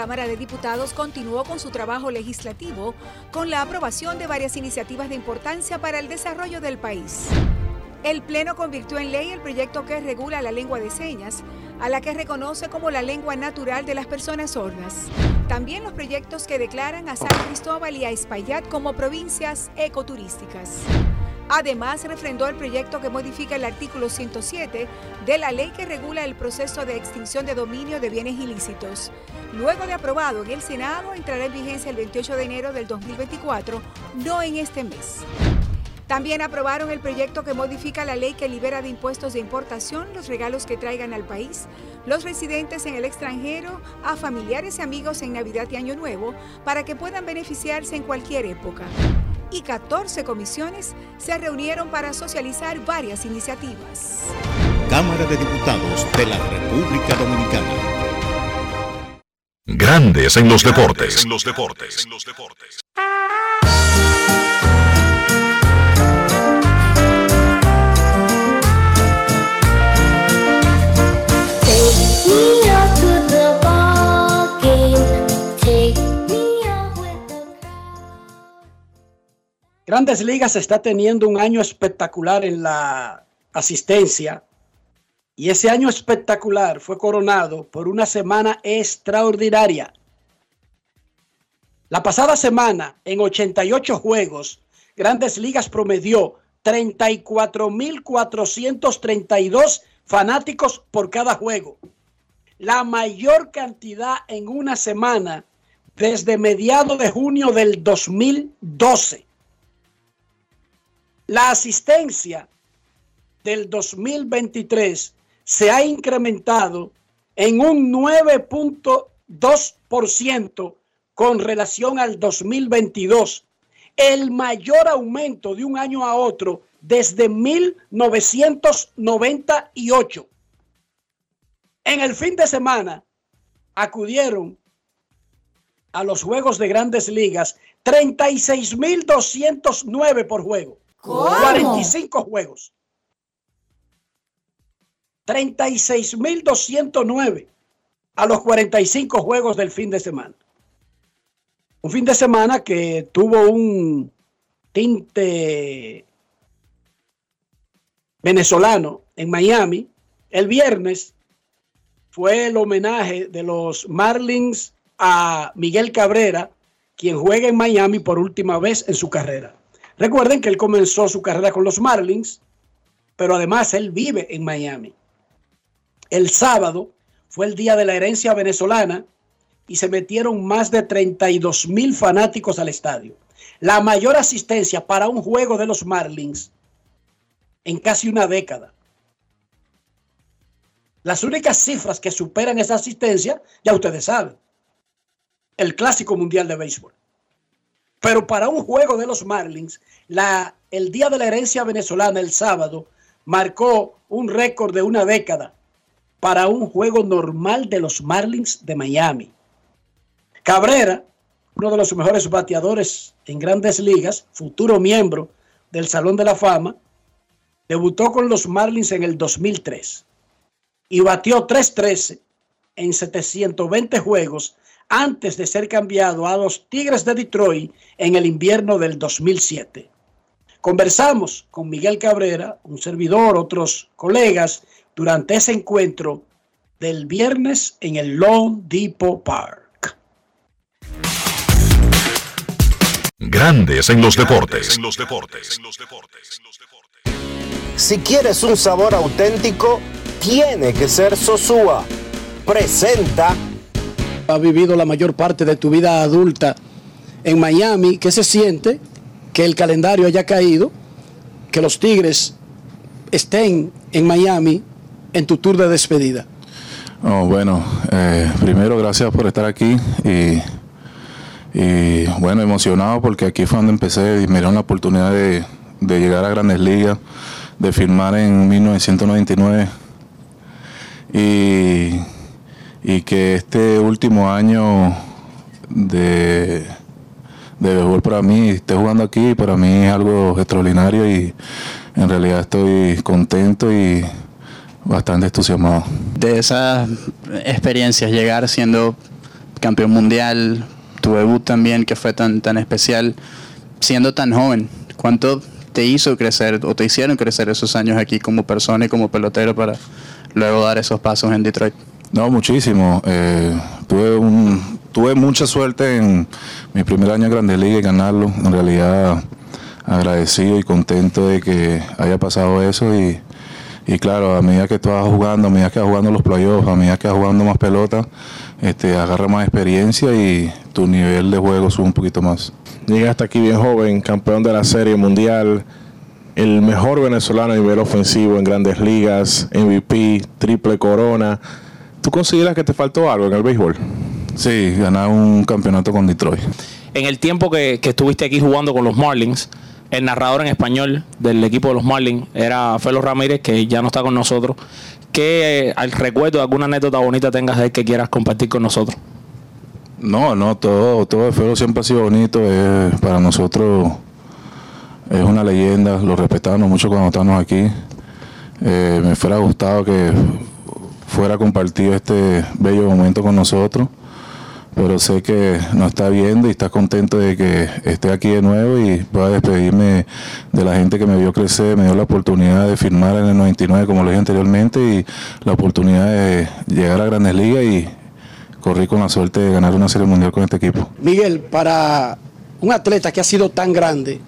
Cámara de Diputados continuó con su trabajo legislativo con la aprobación de varias iniciativas de importancia para el desarrollo del país. El Pleno convirtió en ley el proyecto que regula la lengua de señas, a la que reconoce como la lengua natural de las personas sordas. También los proyectos que declaran a San Cristóbal y a Espaillat como provincias ecoturísticas. Además, refrendó el proyecto que modifica el artículo 107 de la ley que regula el proceso de extinción de dominio de bienes ilícitos. Luego de aprobado en el Senado, entrará en vigencia el 28 de enero del 2024, no en este mes. También aprobaron el proyecto que modifica la ley que libera de impuestos de importación los regalos que traigan al país los residentes en el extranjero a familiares y amigos en Navidad y Año Nuevo para que puedan beneficiarse en cualquier época y 14 comisiones se reunieron para socializar varias iniciativas. Cámara de Diputados de la República Dominicana. Grandes en los deportes. En los deportes. Grandes Ligas está teniendo un año espectacular en la asistencia y ese año espectacular fue coronado por una semana extraordinaria. La pasada semana, en 88 juegos, Grandes Ligas promedió 34.432 fanáticos por cada juego. La mayor cantidad en una semana desde mediados de junio del 2012. La asistencia del 2023 se ha incrementado en un 9.2% con relación al 2022, el mayor aumento de un año a otro desde 1998. En el fin de semana acudieron a los juegos de grandes ligas 36.209 por juego. ¿Cómo? 45 juegos. 36.209 a los 45 juegos del fin de semana. Un fin de semana que tuvo un tinte venezolano en Miami. El viernes fue el homenaje de los Marlins a Miguel Cabrera quien juega en Miami por última vez en su carrera. Recuerden que él comenzó su carrera con los Marlins, pero además él vive en Miami. El sábado fue el día de la herencia venezolana y se metieron más de 32 mil fanáticos al estadio. La mayor asistencia para un juego de los Marlins en casi una década. Las únicas cifras que superan esa asistencia, ya ustedes saben, el Clásico Mundial de Béisbol. Pero para un juego de los Marlins, el Día de la Herencia Venezolana, el sábado, marcó un récord de una década para un juego normal de los Marlins de Miami. Cabrera, uno de los mejores bateadores en grandes ligas, futuro miembro del Salón de la Fama, debutó con los Marlins en el 2003 y batió 3-13 en 720 juegos antes de ser cambiado a los Tigres de Detroit en el invierno del 2007. Conversamos con Miguel Cabrera, un servidor, otros colegas, durante ese encuentro del viernes en el Lone Depot Park. Grandes en los deportes. Si quieres un sabor auténtico, tiene que ser Sosúa. Presenta. Has vivido la mayor parte de tu vida adulta en Miami. ¿Qué se siente que el calendario haya caído? Que los Tigres estén en Miami en tu tour de despedida. Bueno, eh, primero gracias por estar aquí y, y, bueno, emocionado porque aquí fue donde empecé y me dieron la oportunidad de, de llegar a Grandes Ligas, de firmar en 1999 y, y que este último año de, de béisbol para mí, esté jugando aquí, para mí es algo extraordinario y en realidad estoy contento y bastante entusiasmado. De esas experiencias, llegar siendo campeón mundial, tu debut también que fue tan, tan especial, siendo tan joven, ¿cuánto te hizo crecer o te hicieron crecer esos años aquí como persona y como pelotero para luego dar esos pasos en Detroit? No, muchísimo. Eh, tuve, un, tuve mucha suerte en mi primer año en Grandes Ligas y ganarlo. En realidad agradecido y contento de que haya pasado eso y, claro, a medida que tú jugando, a medida que vas jugando los playoffs, a medida que vas jugando más pelota, este, agarra más experiencia y tu nivel de juego sube un poquito más. Llegaste aquí bien joven, campeón de la Serie Mundial, el mejor venezolano a nivel ofensivo en grandes ligas, MVP, triple corona. ¿Tú consideras que te faltó algo en el béisbol? Sí, ganar un campeonato con Detroit. En el tiempo que, que estuviste aquí jugando con los Marlins, el narrador en español del equipo de los Marlins era Felo Ramírez, que ya no está con nosotros. ¿Qué eh, al recuerdo, alguna anécdota bonita tengas de él que quieras compartir con nosotros? No, no, todo, todo de Felo siempre ha sido bonito. eh, para nosotros es una leyenda, lo respetamos mucho cuando estamos aquí. Eh, me fuera gustado que fuera compartido este bello momento con nosotros, pero sé que nos está viendo y está contento de que esté aquí de nuevo y pueda despedirme de la gente que me vio crecer, me dio la oportunidad de firmar en el 99 como lo dije anteriormente y la oportunidad de llegar a Grandes Ligas y corrí con la suerte de ganar una serie mundial con este equipo. Miguel, para un atleta que ha sido tan grande,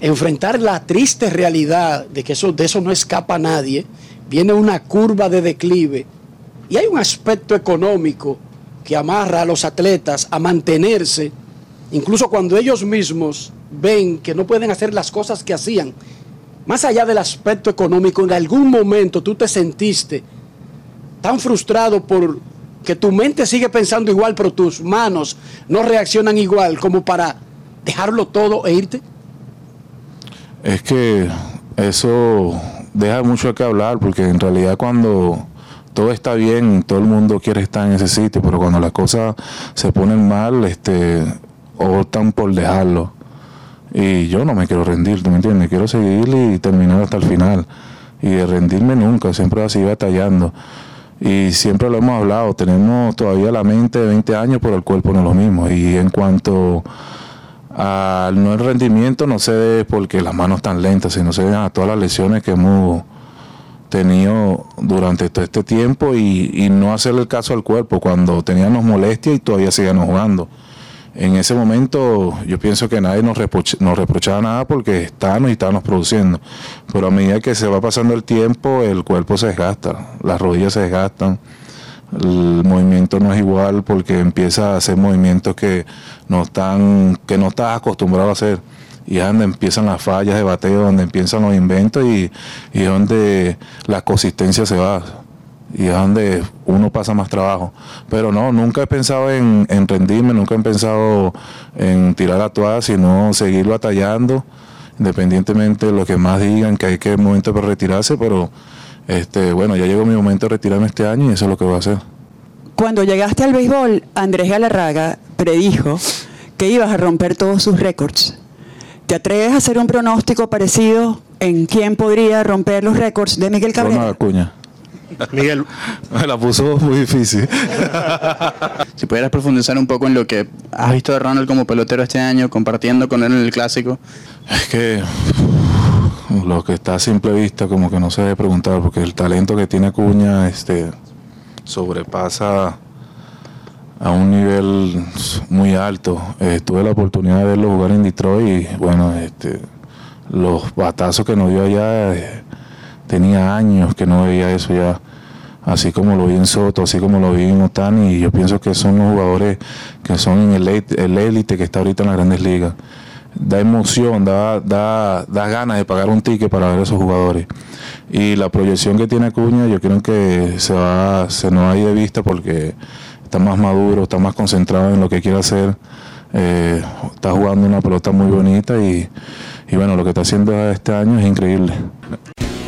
enfrentar la triste realidad de que eso, de eso no escapa nadie, viene una curva de declive y hay un aspecto económico que amarra a los atletas a mantenerse, incluso cuando ellos mismos ven que no pueden hacer las cosas que hacían. Más allá del aspecto económico, en algún momento tú te sentiste tan frustrado por que tu mente sigue pensando igual, pero tus manos no reaccionan igual como para dejarlo todo e irte. Es que eso deja mucho que hablar porque en realidad cuando todo está bien, todo el mundo quiere estar en ese sitio, pero cuando las cosas se ponen mal, este, optan por dejarlo. Y yo no me quiero rendir, ¿tú me entiendes? Quiero seguir y terminar hasta el final. Y de rendirme nunca, siempre voy a seguir batallando. Y siempre lo hemos hablado, tenemos todavía la mente de 20 años, pero el cuerpo no es lo mismo. Y en cuanto al no el rendimiento, no se debe porque las manos están lentas, sino se deben a todas las lesiones que hemos tenido durante todo este tiempo y, no hacerle el caso al cuerpo cuando teníamos molestias y todavía seguíamos jugando. en ese momento yo pienso que nadie nos, nos reprochaba nada porque estábamos y estábamos produciendo. Pero a medida que se va pasando el tiempo, el cuerpo se desgasta, las rodillas se desgastan, el movimiento no es igual porque empieza a hacer movimientos que no están, que no estás acostumbrado a hacer. Y es donde empiezan las fallas de bateo, donde empiezan los inventos y, es donde la consistencia se va y es donde uno pasa más trabajo. Pero no, nunca he pensado en, en rendirme, nunca he pensado en tirar la toalla, sino seguir batallando, independientemente de lo que más digan, que hay que momento para retirarse, pero este, bueno, ya llegó mi momento de retirarme este año y eso es lo que voy a hacer. Cuando llegaste al béisbol, Andrés Galarraga predijo que ibas a romper todos sus récords. ¿Te atreves a hacer un pronóstico parecido en quién podría romper los récords de Miguel Ronald Cabrera? Acuña. Miguel. <laughs> Me la puso muy difícil. <laughs> Si pudieras profundizar un poco en lo que has visto de Ronald como pelotero este año, compartiendo con él en el clásico. Es que lo que está a simple vista como que no se debe preguntar porque el talento que tiene Acuña este sobrepasa a un nivel muy alto. Eh, tuve la oportunidad de verlo jugar en Detroit y bueno, este, los batazos que nos dio allá, eh, tenía años que no veía eso ya. Así como lo vi en Soto, así como lo vi en Otani, y yo pienso que son los jugadores que son en el élite que está ahorita en las grandes ligas da emoción, da, da, ganas de pagar un ticket para ver a esos jugadores. Y la proyección que tiene Acuña, yo creo que se va, se nos de vista porque está más maduro, está más concentrado en lo que quiere hacer. eh, está jugando una pelota muy bonita y, y bueno, lo que está haciendo este año es increíble.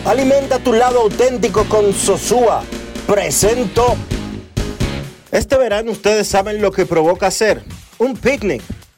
Alimenta tu lado auténtico con Sosúa. Presento. Este verano ustedes saben lo que provoca hacer. Un picnic.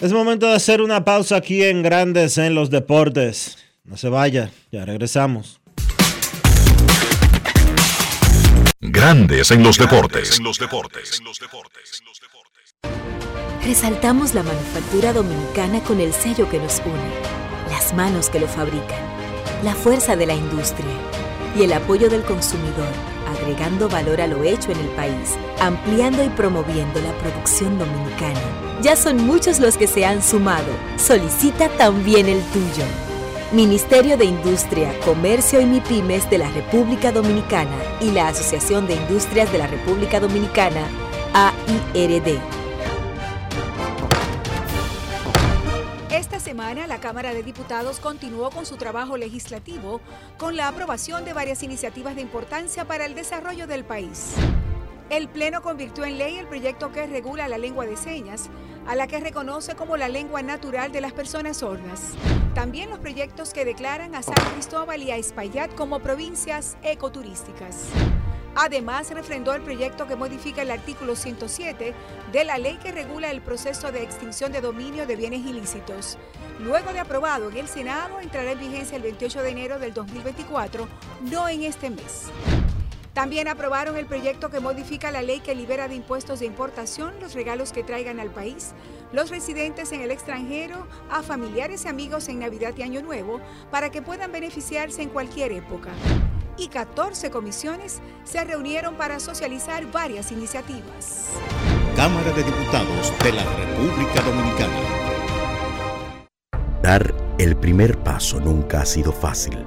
Es momento de hacer una pausa aquí en Grandes en los Deportes. No se vaya, ya regresamos. Grandes en los deportes. Resaltamos la manufactura dominicana con el sello que nos une, las manos que lo fabrican, la fuerza de la industria y el apoyo del consumidor, agregando valor a lo hecho en el país, ampliando y promoviendo la producción dominicana. Ya son muchos los que se han sumado. Solicita también el tuyo. Ministerio de Industria, Comercio y MIPIMES de la República Dominicana y la Asociación de Industrias de la República Dominicana, AIRD. Esta semana, la Cámara de Diputados continuó con su trabajo legislativo con la aprobación de varias iniciativas de importancia para el desarrollo del país. El Pleno convirtió en ley el proyecto que regula la lengua de señas, a la que reconoce como la lengua natural de las personas sordas. También los proyectos que declaran a San Cristóbal y a Espaillat como provincias ecoturísticas. Además, refrendó el proyecto que modifica el artículo 107 de la ley que regula el proceso de extinción de dominio de bienes ilícitos. Luego de aprobado en el Senado, entrará en vigencia el 28 de enero del 2024, no en este mes. También aprobaron el proyecto que modifica la ley que libera de impuestos de importación los regalos que traigan al país los residentes en el extranjero a familiares y amigos en Navidad y Año Nuevo para que puedan beneficiarse en cualquier época. Y 14 comisiones se reunieron para socializar varias iniciativas. Cámara de Diputados de la República Dominicana. Dar el primer paso nunca ha sido fácil,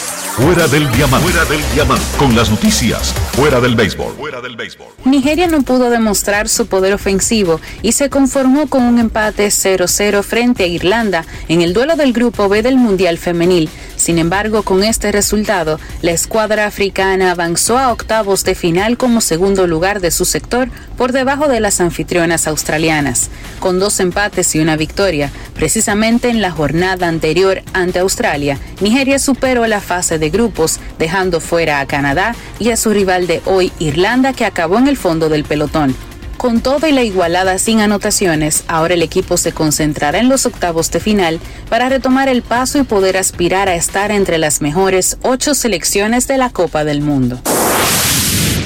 Fuera del diamante. Fuera del diamante. Con las noticias. Fuera del béisbol. Fuera del béisbol. Nigeria no pudo demostrar su poder ofensivo y se conformó con un empate 0-0 frente a Irlanda en el duelo del Grupo B del Mundial Femenil. Sin embargo, con este resultado, la escuadra africana avanzó a octavos de final como segundo lugar de su sector por debajo de las anfitrionas australianas, con dos empates y una victoria. Precisamente en la jornada anterior ante Australia, Nigeria superó la fase de grupos, dejando fuera a Canadá y a su rival de hoy, Irlanda, que acabó en el fondo del pelotón. Con todo y la igualada sin anotaciones, ahora el equipo se concentrará en los octavos de final para retomar el paso y poder aspirar a estar entre las mejores ocho selecciones de la Copa del Mundo.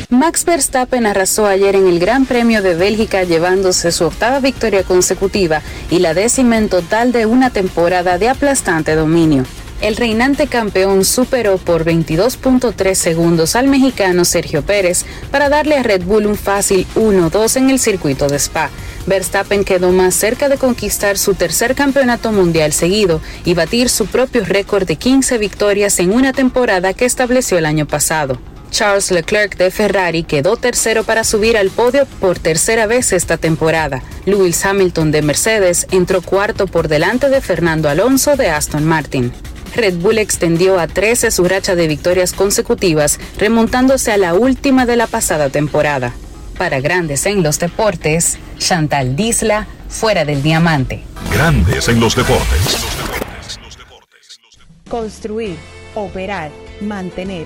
Max Verstappen arrasó ayer en el Gran Premio de Bélgica llevándose su octava victoria consecutiva y la décima en total de una temporada de aplastante dominio. El reinante campeón superó por 22.3 segundos al mexicano Sergio Pérez para darle a Red Bull un fácil 1-2 en el circuito de Spa. Verstappen quedó más cerca de conquistar su tercer campeonato mundial seguido y batir su propio récord de 15 victorias en una temporada que estableció el año pasado. Charles Leclerc de Ferrari quedó tercero para subir al podio por tercera vez esta temporada. Lewis Hamilton de Mercedes entró cuarto por delante de Fernando Alonso de Aston Martin. Red Bull extendió a 13 su racha de victorias consecutivas, remontándose a la última de la pasada temporada. Para Grandes en los Deportes, Chantal Disla, fuera del diamante. Grandes en los deportes. Construir, operar, mantener,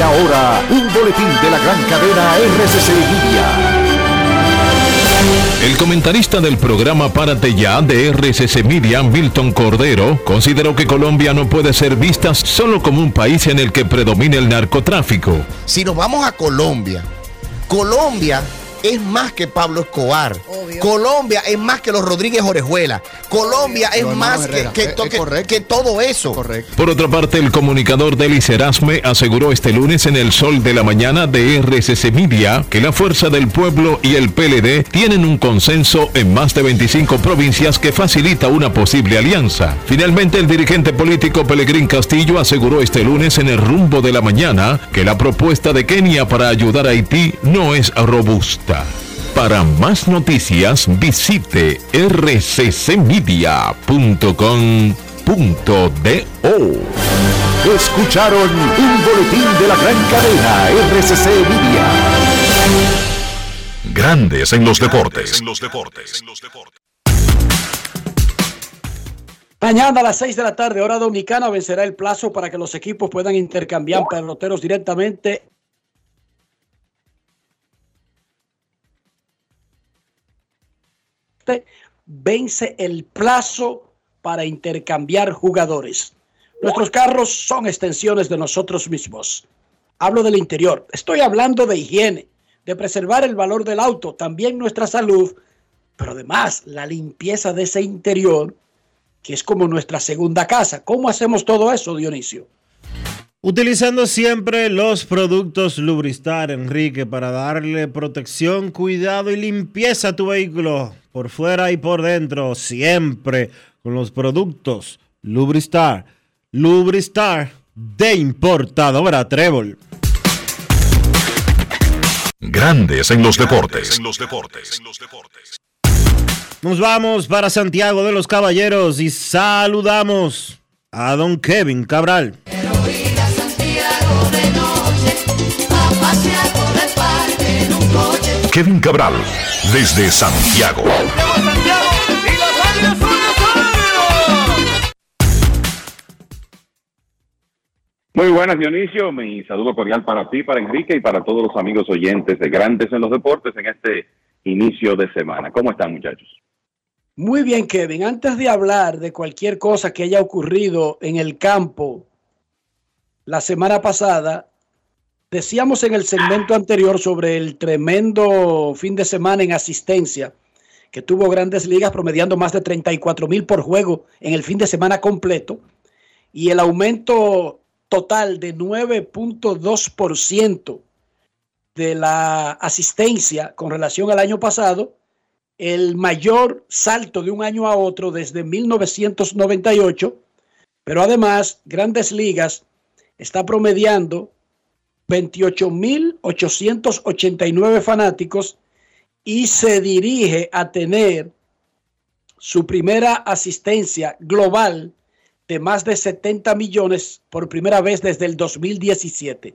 Y ahora, un boletín de la gran cadena RCC Media. El comentarista del programa Párate Ya de RCC Media, Milton Cordero, consideró que Colombia no puede ser vista solo como un país en el que predomina el narcotráfico. Si nos vamos a Colombia, Colombia es más que Pablo Escobar. Colombia es más que los Rodríguez Orejuela. Colombia es No, no, más que, Herrera, que es- to- es que- correcto. que todo eso. Por otra parte, el comunicador Delis Erasme aseguró este lunes en el sol de la mañana de RCC Media que la Fuerza del Pueblo y el PLD tienen un consenso en más de 25 provincias que facilita una posible alianza. Finalmente, el dirigente político Pelegrín Castillo aseguró este lunes en el rumbo de la mañana que la propuesta de Kenia para ayudar a Haití no es robusta. Para más noticias, visite rccmedia.com.do. Escucharon un boletín de la gran cadena RCC Media. Grandes en los deportes. Mañana a las 6 de la tarde, hora dominicana, vencerá el plazo para que los equipos puedan intercambiar peloteros directamente. Vence el plazo para intercambiar jugadores. Nuestros carros son extensiones de nosotros mismos. Hablo del interior. Estoy hablando de higiene, de preservar el valor del auto, también nuestra salud, pero además la limpieza de ese interior que es como nuestra segunda casa. ¿Cómo hacemos todo eso, Dionisio? Utilizando siempre los productos Lubristar, Enrique, para darle protección, cuidado y limpieza a tu vehículo, por fuera y por dentro, siempre con los productos Lubristar. Lubristar de importadora Trébol. Grandes en los deportes. Nos vamos para Santiago de los Caballeros y saludamos a don Kevin Cabral. Kevin Cabral, desde Santiago. Muy buenas, Dionisio. Mi saludo cordial para ti, para Enrique y para todos los amigos oyentes de Grandes en los Deportes en este inicio de semana. ¿Cómo están, muchachos? Muy bien, Kevin. Antes de hablar de cualquier cosa que haya ocurrido en el campo la semana pasada, decíamos en el segmento anterior sobre el tremendo fin de semana en asistencia que tuvo grandes ligas promediando más de 34 mil por juego en el fin de semana completo y el aumento total de 9.2% de la asistencia con relación al año pasado, el mayor salto de un año a otro desde 1998, pero además Grandes Ligas está promediando 28.889 fanáticos y se dirige a tener su primera asistencia global de más de 70 millones por primera vez desde el 2017.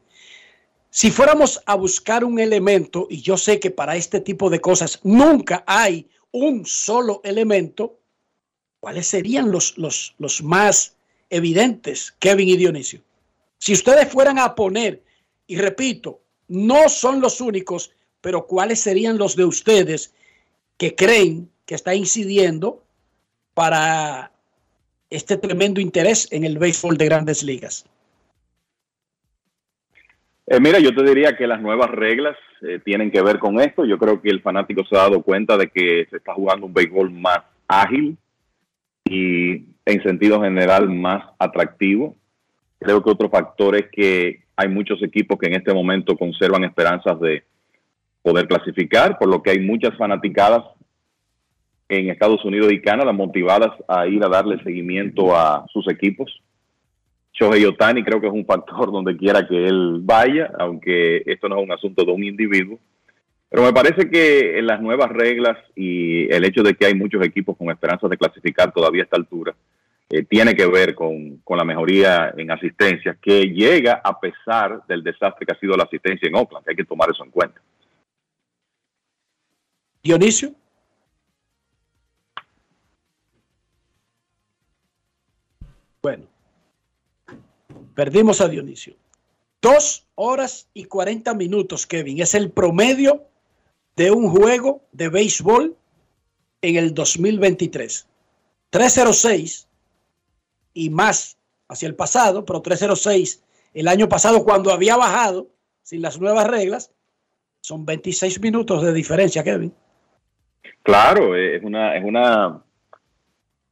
Si fuéramos a buscar un elemento, y yo sé que para este tipo de cosas nunca hay un solo elemento, ¿cuáles serían los, los, los más evidentes, Kevin y Dionisio? Si ustedes fueran a poner, y repito, no son los únicos, pero ¿cuáles serían los de ustedes que creen que está incidiendo para este tremendo interés en el béisbol de grandes ligas? Eh, mira, yo te diría que las nuevas reglas eh, tienen que ver con esto. Yo creo que el fanático se ha dado cuenta de que se está jugando un béisbol más ágil y en sentido general más atractivo. Creo que otro factor es que hay muchos equipos que en este momento conservan esperanzas de poder clasificar, por lo que hay muchas fanaticadas en Estados Unidos y Canadá motivadas a ir a darle seguimiento a sus equipos. Shohei Otani creo que es un factor <laughs> donde quiera que él vaya, aunque esto no es un asunto de un individuo. Pero me parece que en las nuevas reglas y el hecho de que hay muchos equipos con esperanzas de clasificar todavía a esta altura, eh, tiene que ver con, con, la mejoría en asistencia, que llega a pesar del desastre que ha sido la asistencia en Oakland, hay que tomar eso en cuenta. Dionisio. Bueno, perdimos a Dionisio. Dos horas y cuarenta minutos, Kevin. Es el promedio de un juego de béisbol en el 2023. 306 y más hacia el pasado, pero 306 el año pasado cuando había bajado sin las nuevas reglas, son 26 minutos de diferencia, Kevin. Claro, es una, es una,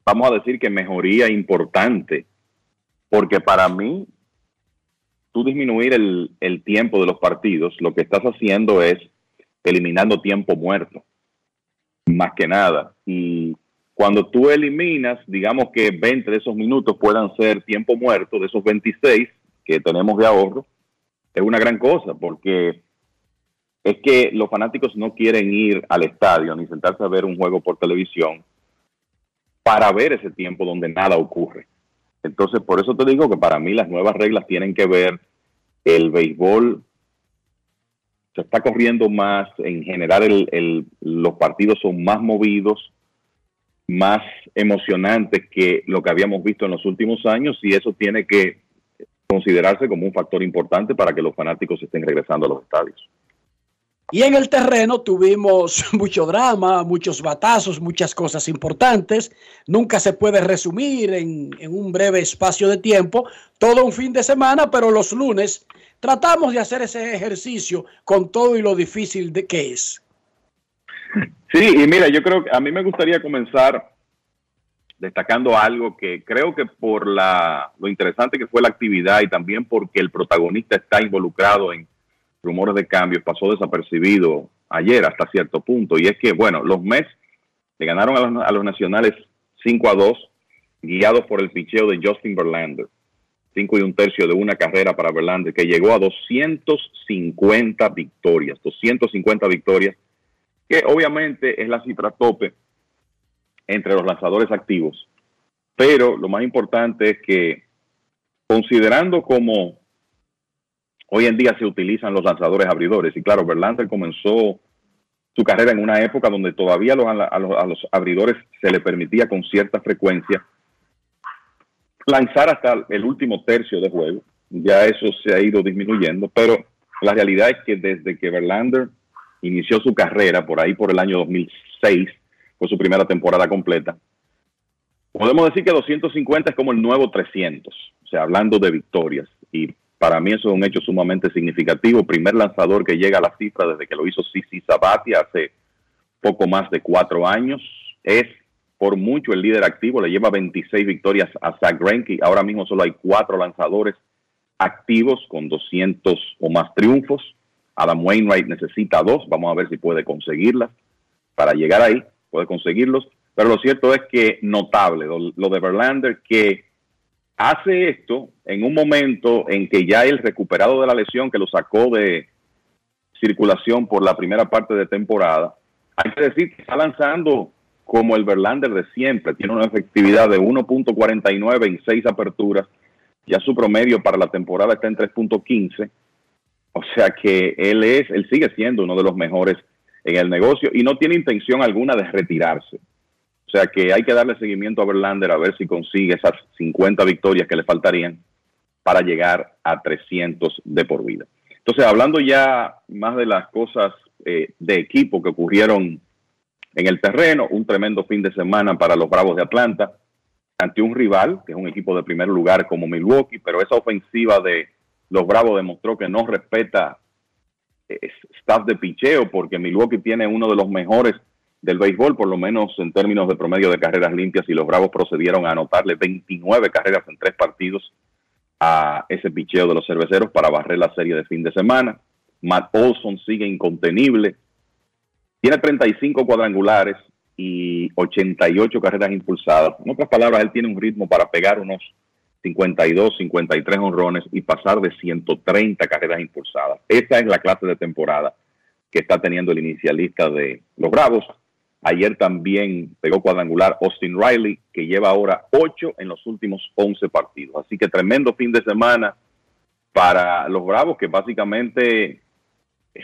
vamos a decir que mejoría importante, porque para mí, tú disminuir el, el tiempo de los partidos, lo que estás haciendo es eliminando tiempo muerto, más que nada. Y cuando tú eliminas, digamos que 20 de esos minutos puedan ser tiempo muerto, de esos 26 que tenemos de ahorro, es una gran cosa, porque es que los fanáticos no quieren ir al estadio ni sentarse a ver un juego por televisión para ver ese tiempo donde nada ocurre. Entonces, por eso te digo que para mí las nuevas reglas tienen que ver el béisbol se está corriendo más, en general el, los partidos son más movidos, más emocionantes que lo que habíamos visto en los últimos años y eso tiene que considerarse como un factor importante para que los fanáticos estén regresando a los estadios. Y en el terreno tuvimos <laughs> mucho drama, muchos batazos, muchas cosas importantes. Nunca se puede resumir en, en, un breve espacio de tiempo todo un fin de semana, pero los lunes tratamos de hacer ese ejercicio con todo y lo difícil de que es. Sí, y mira, yo creo que a mí me gustaría comenzar destacando algo que creo que por la, lo interesante que fue la actividad y también porque el protagonista está involucrado en rumores de cambios pasó desapercibido ayer hasta cierto punto. Y es que, bueno, los Mets le ganaron a los, a los nacionales 5 a 2, guiados por el picheo de Justin Verlander. 5 y un tercio de una carrera para Verlander, que llegó a 250 victorias. 250 victorias, que obviamente es la cifra tope entre los lanzadores activos. Pero lo más importante es que, considerando como Hoy en día se utilizan los lanzadores abridores. Y claro, Verlander comenzó su carrera en una época donde todavía los, a, los, a, los, abridores se le permitía con cierta frecuencia lanzar hasta el último tercio de juego. ya eso se ha ido disminuyendo, pero la realidad es que desde que Verlander inició su carrera por ahí por el año 2006, fue su primera temporada completa, podemos decir que 250 es como el nuevo 300, o sea, hablando de victorias. Y para mí eso es un hecho sumamente significativo. Primer lanzador que llega a la cifra desde que lo hizo Sisi Sabatia hace poco más de cuatro años. Es por mucho el líder activo, le lleva 26 victorias a Zach Greinke. Ahora mismo solo hay cuatro lanzadores activos con 200 o más triunfos. Adam Wainwright necesita dos, vamos a ver si puede conseguirlas. Para llegar ahí, puede conseguirlos. Pero lo cierto es que notable lo, de Verlander que hace esto en un momento en que ya el recuperado de la lesión que lo sacó de circulación por la primera parte de temporada, hay que decir que está lanzando como el Verlander de siempre, tiene una efectividad de 1.49 en seis aperturas, ya su promedio para la temporada está en 3.15, o sea que él es, él sigue siendo uno de los mejores en el negocio y no tiene intención alguna de retirarse. O sea que hay que darle seguimiento a Verlander a ver si consigue esas 50 victorias que le faltarían para llegar a 300 de por vida. Entonces, hablando ya más de las cosas eh, de equipo que ocurrieron en el terreno, un tremendo fin de semana para los Bravos de Atlanta ante un rival, que es un equipo de primer lugar como Milwaukee, pero esa ofensiva de los Bravos demostró que no respeta eh, staff de picheo porque Milwaukee tiene uno de los mejores del béisbol, por lo menos en términos de promedio de carreras limpias, y los Bravos procedieron a anotarle 29 carreras en tres partidos a ese picheo de los cerveceros para barrer la serie de fin de semana. Matt Olson sigue incontenible. Tiene 35 cuadrangulares y 88 carreras impulsadas. En otras palabras, él tiene un ritmo para pegar unos 52, 53 honrones y pasar de 130 carreras impulsadas. Esa es la clase de temporada que está teniendo el inicialista de los Bravos. Ayer también pegó cuadrangular Austin Riley, que lleva ahora 8 en los últimos 11 partidos. Así que tremendo fin de semana para los Bravos, que básicamente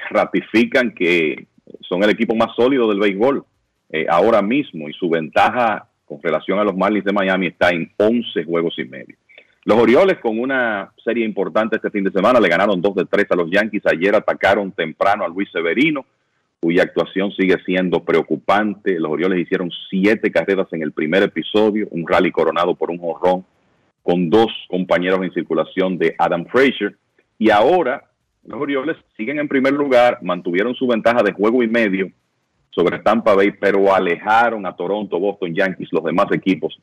ratifican que son el equipo más sólido del béisbol eh, ahora mismo y su ventaja con relación a los Marlins de Miami está en 11 juegos y medio. Los Orioles con una serie importante este fin de semana le ganaron 2 de 3 a los Yankees. Ayer atacaron temprano a Luis Severino, cuya actuación sigue siendo preocupante. Los Orioles hicieron siete carreras en el primer episodio, un rally coronado por un jorrón con dos compañeros en circulación de Adam Frazier. Y ahora los Orioles siguen en primer lugar, mantuvieron su ventaja de juego y medio sobre Tampa Bay, pero alejaron a Toronto, Boston Yankees, los demás equipos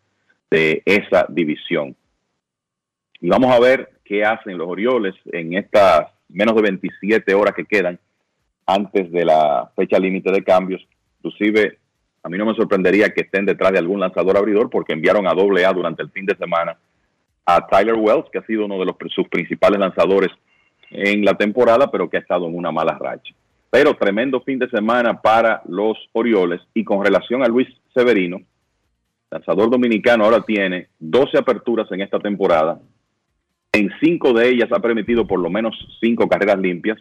de esa división. Y vamos a ver qué hacen los Orioles en estas menos de 27 horas que quedan antes de la fecha límite de cambios. Inclusive, a mí no me sorprendería que estén detrás de algún lanzador abridor porque enviaron a doble A durante el fin de semana a Tyler Wells, que ha sido uno de los, sus principales lanzadores en la temporada, pero que ha estado en una mala racha. Pero tremendo fin de semana para los Orioles. Y con relación a Luis Severino, lanzador dominicano ahora tiene 12 aperturas en esta temporada. En cinco de ellas ha permitido por lo menos cinco carreras limpias,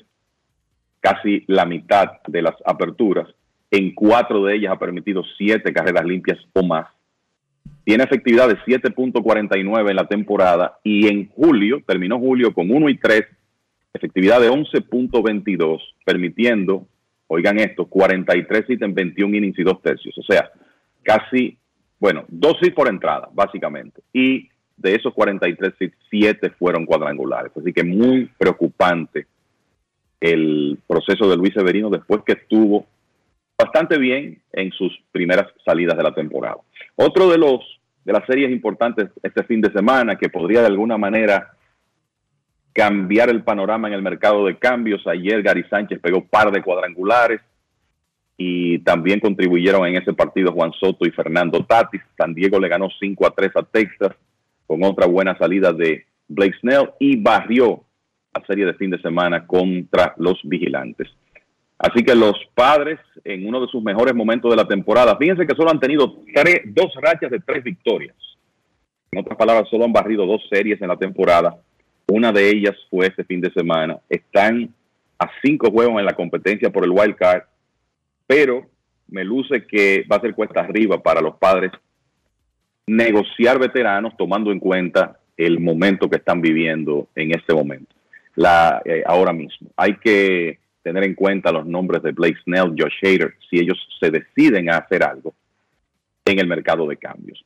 casi la mitad de las aperturas. En cuatro de ellas ha permitido siete carreras limpias o más. Tiene efectividad de 7.49 en la temporada y en julio, terminó julio con 1 y 3 efectividad de 11.22, permitiendo, oigan esto, 43 hits en 21 innings y 2 tercios. O sea, casi, bueno, dos hits por entrada, básicamente. Y de esos 43 hits, 7 fueron cuadrangulares. Así que muy preocupante el proceso de Luis Severino después que estuvo bastante bien en sus primeras salidas de la temporada. Otro de los de las series importantes este fin de semana que podría de alguna manera cambiar el panorama en el mercado de cambios. Ayer Gary Sánchez pegó par de cuadrangulares y también contribuyeron en ese partido Juan Soto y Fernando Tatis. San Diego le ganó 5 a 3 a Texas con otra buena salida de Blake Snell y barrió la serie de fin de semana contra los vigilantes. Así que los padres, en uno de sus mejores momentos de la temporada, fíjense que solo han tenido tres, dos rachas de tres victorias. En otras palabras, solo han barrido dos series en la temporada una de ellas fue este fin de semana. Están a cinco juegos en la competencia por el wild card, pero me luce que va a ser cuesta arriba para los padres negociar veteranos tomando en cuenta el momento que están viviendo en este momento, la, eh, ahora mismo. Hay que tener en cuenta los nombres de Blake Snell, Josh Hader, si ellos se deciden a hacer algo en el mercado de cambios.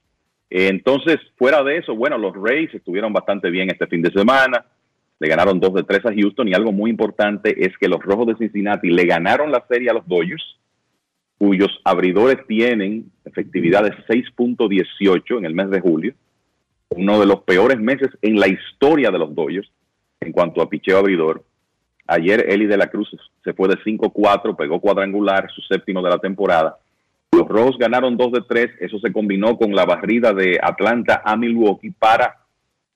Entonces, fuera de eso, bueno, los Rays estuvieron bastante bien este fin de semana. Le ganaron 2 de 3 a Houston y algo muy importante es que los Rojos de Cincinnati le ganaron la serie a los Dodgers, cuyos abridores tienen efectividad de 6.18 en el mes de julio, uno de los peores meses en la historia de los Dodgers en cuanto a picheo abridor. Ayer Eli de la Cruz se fue de 5-4, pegó cuadrangular, su séptimo de la temporada. Los Rojos ganaron 2 de 3, eso se combinó con la barrida de Atlanta a Milwaukee para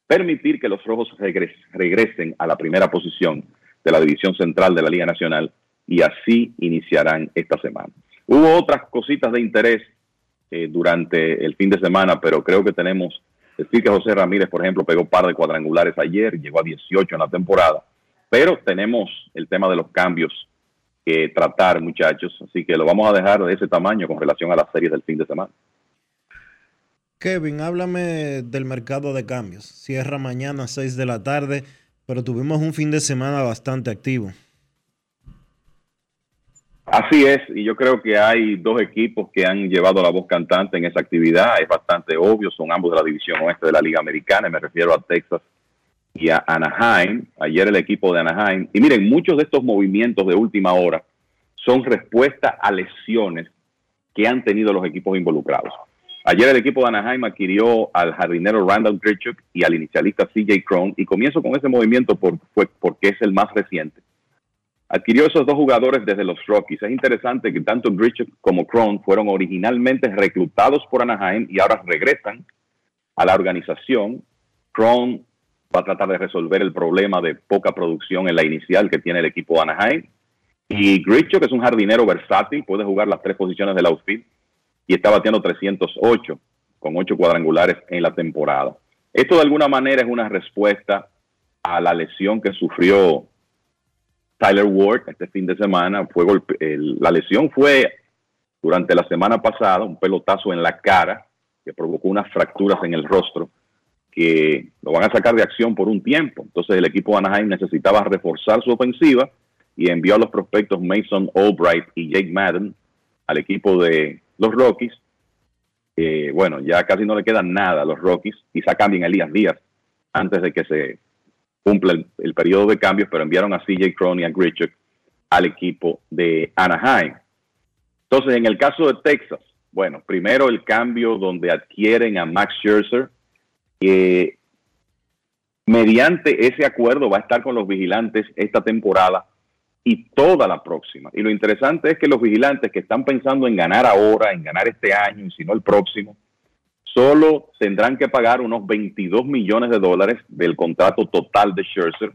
permitir que los Rojos regres- regresen a la primera posición de la división central de la Liga Nacional y así iniciarán esta semana. Hubo otras cositas de interés eh, durante el fin de semana, pero creo que tenemos, decir que José Ramírez, por ejemplo, pegó par de cuadrangulares ayer, llegó a 18 en la temporada, pero tenemos el tema de los cambios que tratar, muchachos, así que lo vamos a dejar de ese tamaño con relación a las series del fin de semana. Kevin, háblame del mercado de cambios. Cierra mañana a 6 de la tarde, pero tuvimos un fin de semana bastante activo. Así es, y yo creo que hay dos equipos que han llevado la voz cantante en esa actividad, es bastante obvio, son ambos de la división oeste de la Liga Americana, y me refiero a Texas y a Anaheim, ayer el equipo de Anaheim, y miren, muchos de estos movimientos de última hora son respuesta a lesiones que han tenido los equipos involucrados. Ayer el equipo de Anaheim adquirió al jardinero Randall Grichuk y al inicialista CJ Cron, y comienzo con ese movimiento por- porque es el más reciente adquirió esos dos jugadores desde los Rockies. Es interesante que tanto Grichuk como Cron fueron originalmente reclutados por Anaheim y ahora regresan a la organización. Cron va a tratar de resolver el problema de poca producción en la inicial que tiene el equipo de Anaheim. Y Grichuk es un jardinero versátil, puede jugar las tres posiciones del outfield y está bateando 308 con ocho cuadrangulares en la temporada. Esto de alguna manera es una respuesta a la lesión que sufrió Tyler Ward este fin de semana. Fue golpe- la lesión fue durante la semana pasada, un pelotazo en la cara que provocó unas fracturas en el rostro que lo van a sacar de acción por un tiempo. Entonces el equipo de Anaheim necesitaba reforzar su ofensiva y envió a los prospectos Mason Albright y Jake Madden al equipo de los Rockies. Eh, bueno, ya casi no le queda nada a los Rockies. Quizá cambien a Elías Díaz antes de que se cumpla el, el periodo de cambios, pero enviaron a CJ Cron y a Grichuk al equipo de Anaheim. Entonces, en el caso de Texas, bueno, primero el cambio donde adquieren a Max Scherzer, que mediante ese acuerdo va a estar con los vigilantes esta temporada y toda la próxima. Y lo interesante es que los vigilantes que están pensando en ganar ahora, en ganar este año y si no el próximo, solo tendrán que pagar unos 22 millones de dólares del contrato total de Scherzer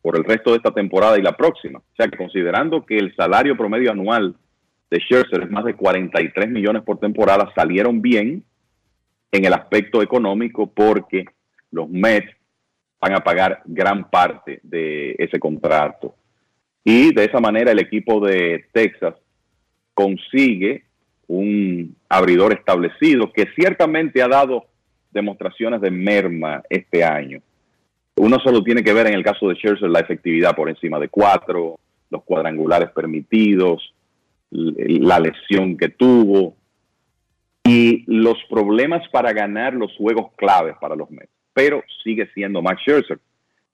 por el resto de esta temporada y la próxima. O sea que considerando que el salario promedio anual de Scherzer es más de 43 millones por temporada, salieron bien en el aspecto económico porque los Mets van a pagar gran parte de ese contrato. Y de esa manera el equipo de Texas consigue un abridor establecido que ciertamente ha dado demostraciones de merma este año. Uno solo tiene que ver en el caso de Scherzer la efectividad por encima de cuatro, los cuadrangulares permitidos, la lesión que tuvo y los problemas para ganar los juegos claves para los Mets. Pero sigue siendo Max Scherzer.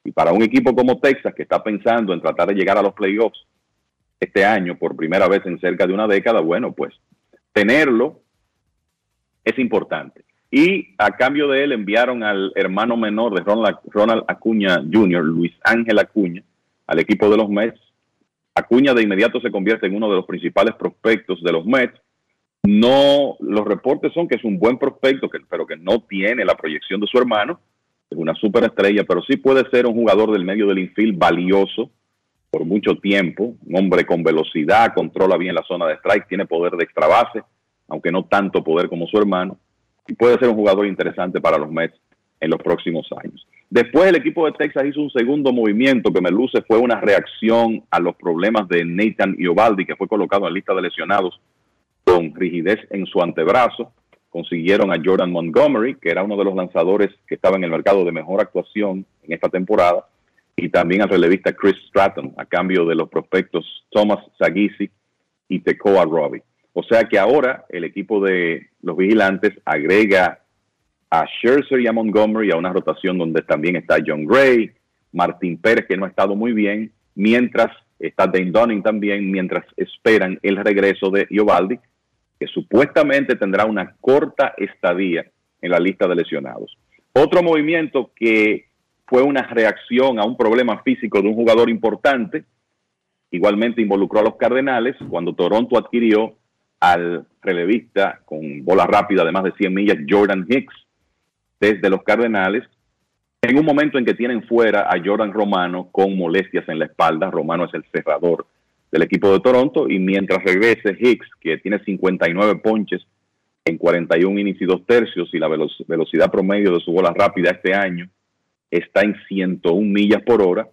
Y para un equipo como Texas que está pensando en tratar de llegar a los playoffs este año por primera vez en cerca de una década, bueno, pues tenerlo es importante. Y a cambio de él enviaron al hermano menor de Ronald, Acuña Jr., Luis Ángel Acuña, al equipo de los Mets. Acuña de inmediato se convierte en uno de los principales prospectos de los Mets. No, los reportes son que es un buen prospecto, que, pero que no tiene la proyección de su hermano. Es una superestrella, pero sí puede ser un jugador del medio del infield valioso por mucho tiempo. Un hombre con velocidad, controla bien la zona de strike, tiene poder de extra base, aunque no tanto poder como su hermano. Y puede ser un jugador interesante para los Mets en los próximos años. Después el equipo de Texas hizo un segundo movimiento que me luce fue una reacción a los problemas de Nathan Iovaldi, que fue colocado en lista de lesionados con rigidez en su antebrazo. consiguieron a Jordan Montgomery, que era uno de los lanzadores que estaba en el mercado de mejor actuación en esta temporada, y también al relevista Chris Stratton, a cambio de los prospectos Thomas Sagisi y Tekoa Robbie. O sea que ahora el equipo de los vigilantes agrega a Scherzer y a Montgomery a una rotación donde también está John Gray, Martín Pérez, que no ha estado muy bien, mientras está Dane Dunning también, mientras esperan el regreso de Iovaldi, que supuestamente tendrá una corta estadía en la lista de lesionados. Otro movimiento que fue una reacción a un problema físico de un jugador importante, igualmente involucró a los Cardenales cuando Toronto adquirió al relevista con bola rápida de más de 100 millas, Jordan Hicks, desde los Cardenales, en un momento en que tienen fuera a Jordan Romano con molestias en la espalda. Romano es el cerrador del equipo de Toronto y mientras regrese Hicks, que tiene 59 ponches en 41 innings y dos tercios y la velo- velocidad promedio de su bola rápida este año está en 101 millas por hora,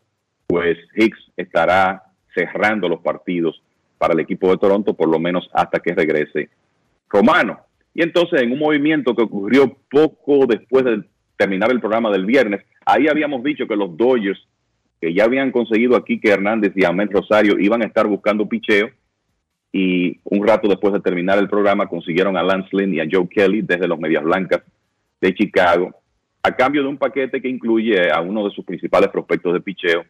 pues Hicks estará cerrando los partidos para el equipo de Toronto por lo menos hasta que regrese Romano. Y entonces en un movimiento que ocurrió poco después de terminar el programa del viernes, ahí habíamos dicho que los Dodgers, que ya habían conseguido a Kike Hernández y Ahmed Rosario, iban a estar buscando picheo y un rato después de terminar el programa consiguieron a Lance Lynn y a Joe Kelly desde los Medias Blancas de Chicago, a cambio de un paquete que incluye a uno de sus principales prospectos de picheo,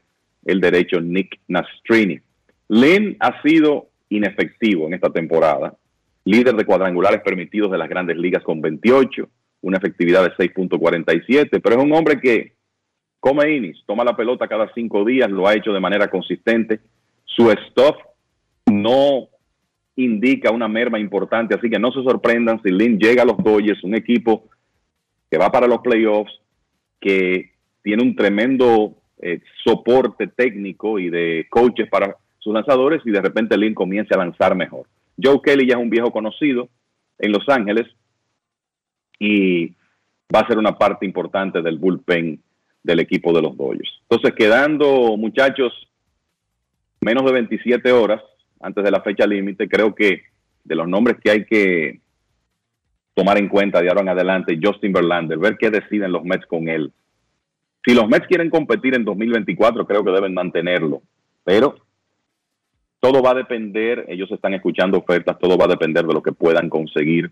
el derecho Nick Nastrini. Lynn ha sido inefectivo en esta temporada, líder de cuadrangulares permitidos de las grandes ligas con 28, una efectividad de 6.47, pero es un hombre que come innings, toma la pelota cada cinco días, lo ha hecho de manera consistente. Su stuff no indica una merma importante, así que no se sorprendan si Lynn llega a los Dodgers, un equipo que va para los playoffs, que tiene un tremendo eh, soporte técnico y de coaches para sus lanzadores y de repente Lynn comience a lanzar mejor. Joe Kelly ya es un viejo conocido en Los Ángeles y va a ser una parte importante del bullpen del equipo de los Dodgers. Entonces, quedando, muchachos, menos de 27 horas antes de la fecha límite, creo que de los nombres que hay que tomar en cuenta de ahora en adelante, Justin Verlander, ver qué deciden los Mets con él. Si los Mets quieren competir en 2024, creo que deben mantenerlo, pero todo va a depender, ellos están escuchando ofertas, todo va a depender de lo que puedan conseguir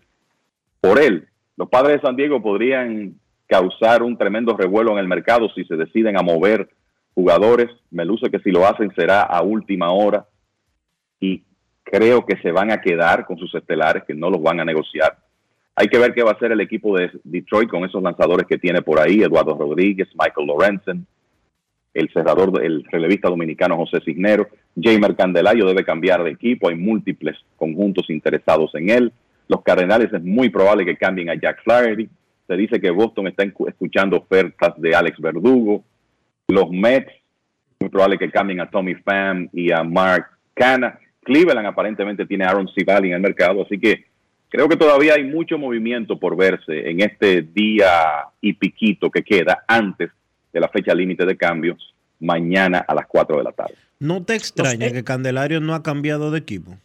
por él. Los padres de San Diego podrían causar un tremendo revuelo en el mercado si se deciden a mover jugadores. Me luce que si lo hacen será a última hora y creo que se van a quedar con sus estelares, que no los van a negociar. Hay que ver qué va a hacer el equipo de Detroit con esos lanzadores que tiene por ahí, Eduardo Rodríguez, Michael Lorenzen, el cerrador, el relevista dominicano José Cisnero. Jamer Candelario debe cambiar de equipo, hay múltiples conjuntos interesados en él. Los Cardenales es muy probable que cambien a Jack Flaherty. Se dice que Boston está escuchando ofertas de Alex Verdugo. Los Mets, muy probable que cambien a Tommy Pham y a Mark Canna. Cleveland aparentemente tiene a Aaron Civali en el mercado, así que creo que todavía hay mucho movimiento por verse en este día y piquito que queda antes de la fecha límite de cambios, mañana a las 4 de la tarde. ¿No te extraña que Candelario no ha cambiado de equipo?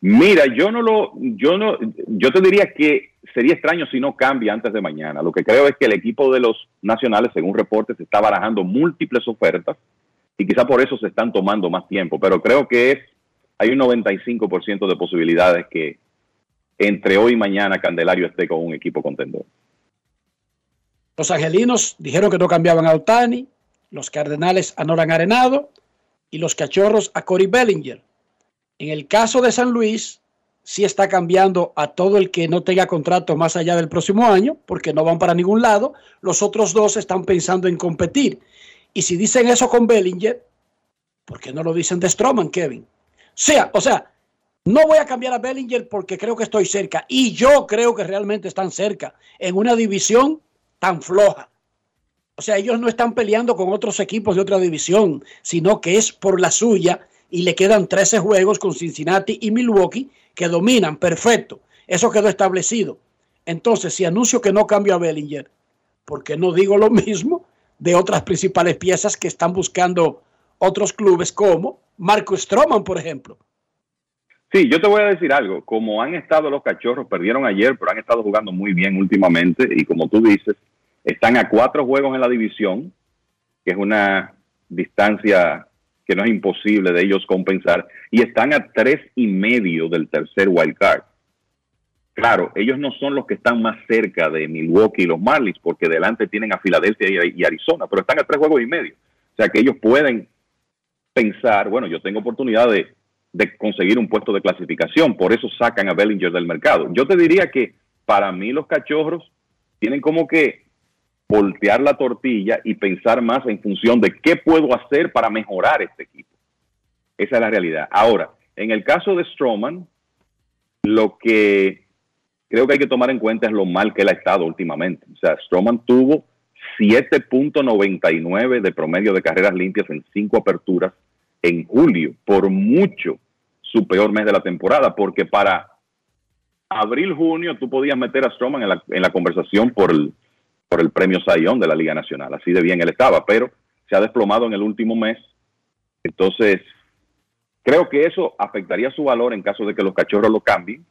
Mira, yo no lo, yo no, yo te diría que sería extraño si no cambia antes de mañana. Lo que creo es que el equipo de los nacionales, según reportes, está barajando múltiples ofertas y quizá por eso se están tomando más tiempo. Pero creo que es, hay un 95% de posibilidades que entre hoy y mañana Candelario esté con un equipo contendor. Los angelinos dijeron que no cambiaban a Otani, los cardenales a Nolan Arenado y los cachorros a Cory Bellinger. En el caso de San Luis, sí está cambiando a todo el que no tenga contrato más allá del próximo año, porque no van para ningún lado. Los otros dos están pensando en competir. Y si dicen eso con Bellinger, ¿por qué no lo dicen de Stroman, Kevin? Sea, o sea, no voy a cambiar a Bellinger porque creo que estoy cerca. Y yo creo que realmente están cerca en una división tan floja. O sea, ellos no están peleando con otros equipos de otra división, sino que es por la suya y le quedan 13 juegos con Cincinnati y Milwaukee que dominan. Perfecto. Eso quedó establecido. Entonces, si anuncio que no cambio a Bellinger, ¿por qué no digo lo mismo de otras principales piezas que están buscando otros clubes como Marco Stroman, por ejemplo? Sí, yo te voy a decir algo. Como han estado los cachorros, perdieron ayer, pero han estado jugando muy bien últimamente. Y como tú dices, están a cuatro juegos en la división, que es una distancia que no es imposible de ellos compensar. Y están a tres y medio del tercer wild card. Claro, ellos no son los que están más cerca de Milwaukee y los Marlins, porque delante tienen a Filadelfia y, Arizona, pero están a tres juegos y medio. O sea que ellos pueden pensar, bueno, yo tengo oportunidad de, conseguir un puesto de clasificación, por eso sacan a Bellinger del mercado. Yo te diría que para mí los cachorros tienen como que voltear la tortilla y pensar más en función de qué puedo hacer para mejorar este equipo. Esa es la realidad. Ahora, en el caso de Stroman, lo que creo que hay que tomar en cuenta es lo mal que él ha estado últimamente. O sea, Stroman tuvo 7.99 de promedio de carreras limpias en cinco aperturas en julio, por mucho su peor mes de la temporada, porque para abril, junio tú podías meter a Stroman en la, en la conversación por el, por el premio Sayón de la Liga Nacional, así de bien él estaba, pero se ha desplomado en el último mes. Entonces, creo que eso afectaría su valor en caso de que los cachorros lo cambien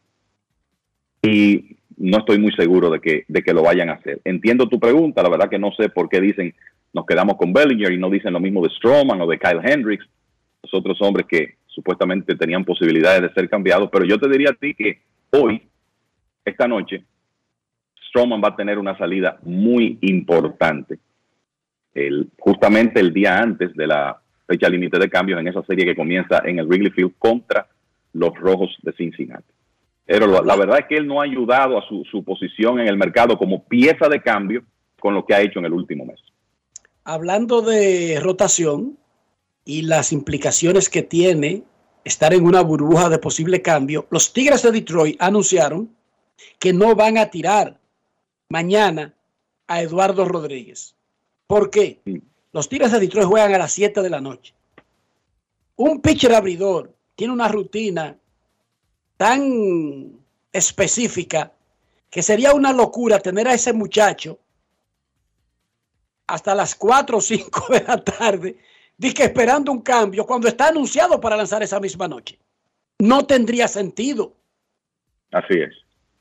y no estoy muy seguro de que, de que lo vayan a hacer. Entiendo tu pregunta, la verdad que no sé por qué dicen nos quedamos con Bellinger y no dicen lo mismo de Stroman o de Kyle Hendricks, los otros hombres que supuestamente tenían posibilidades de ser cambiados, pero yo te diría a ti que hoy, esta noche, Stroman va a tener una salida muy importante. El, justamente el día antes de la fecha límite de cambios en esa serie que comienza en el Wrigley Field contra los Rojos de Cincinnati. Pero la, verdad es que él no ha ayudado a su, su posición en el mercado como pieza de cambio con lo que ha hecho en el último mes. Hablando de rotación y las implicaciones que tiene estar en una burbuja de posible cambio, los Tigres de Detroit anunciaron que no van a tirar mañana a Eduardo Rodríguez. ¿Por qué? Los Tigres de Detroit juegan a las 7 de la noche. Un pitcher abridor tiene una rutina tan específica que sería una locura tener a ese muchacho hasta las 4 o 5 de la tarde, que esperando un cambio cuando está anunciado para lanzar esa misma noche. No tendría sentido. Así es.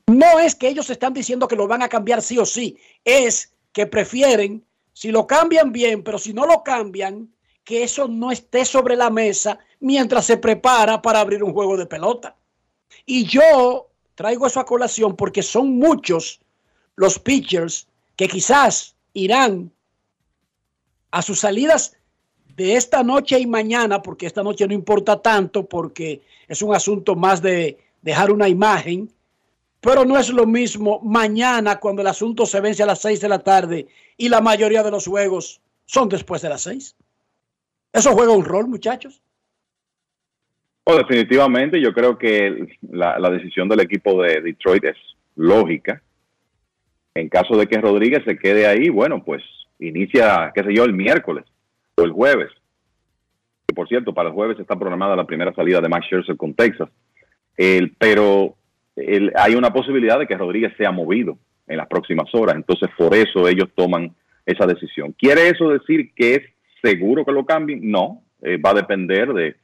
No es que ellos están diciendo que lo van a cambiar sí o sí, es que prefieren, si lo cambian bien, pero si no lo cambian, que eso no esté sobre la mesa mientras se prepara para abrir un juego de pelota. Y yo traigo eso a colación porque son muchos los pitchers que quizás irán a sus salidas de esta noche y mañana, porque esta noche no importa tanto, porque es un asunto más de dejar una imagen, pero no es lo mismo mañana cuando el asunto se vence a las 6 de la tarde y la mayoría de los juegos son después de las 6. ¿Eso juega un rol, muchachos? Oh, definitivamente, yo creo que la, decisión del equipo de Detroit es lógica. En caso de que Rodríguez se quede ahí, bueno, pues inicia, qué sé yo, el miércoles o el jueves. Que, por cierto, para el jueves está programada la primera salida de Max Scherzer con Texas. Pero hay una posibilidad de que Rodríguez sea movido en las próximas horas. Entonces, por eso ellos toman esa decisión. ¿Quiere eso decir que es seguro que lo cambien? No, eh, va a depender de,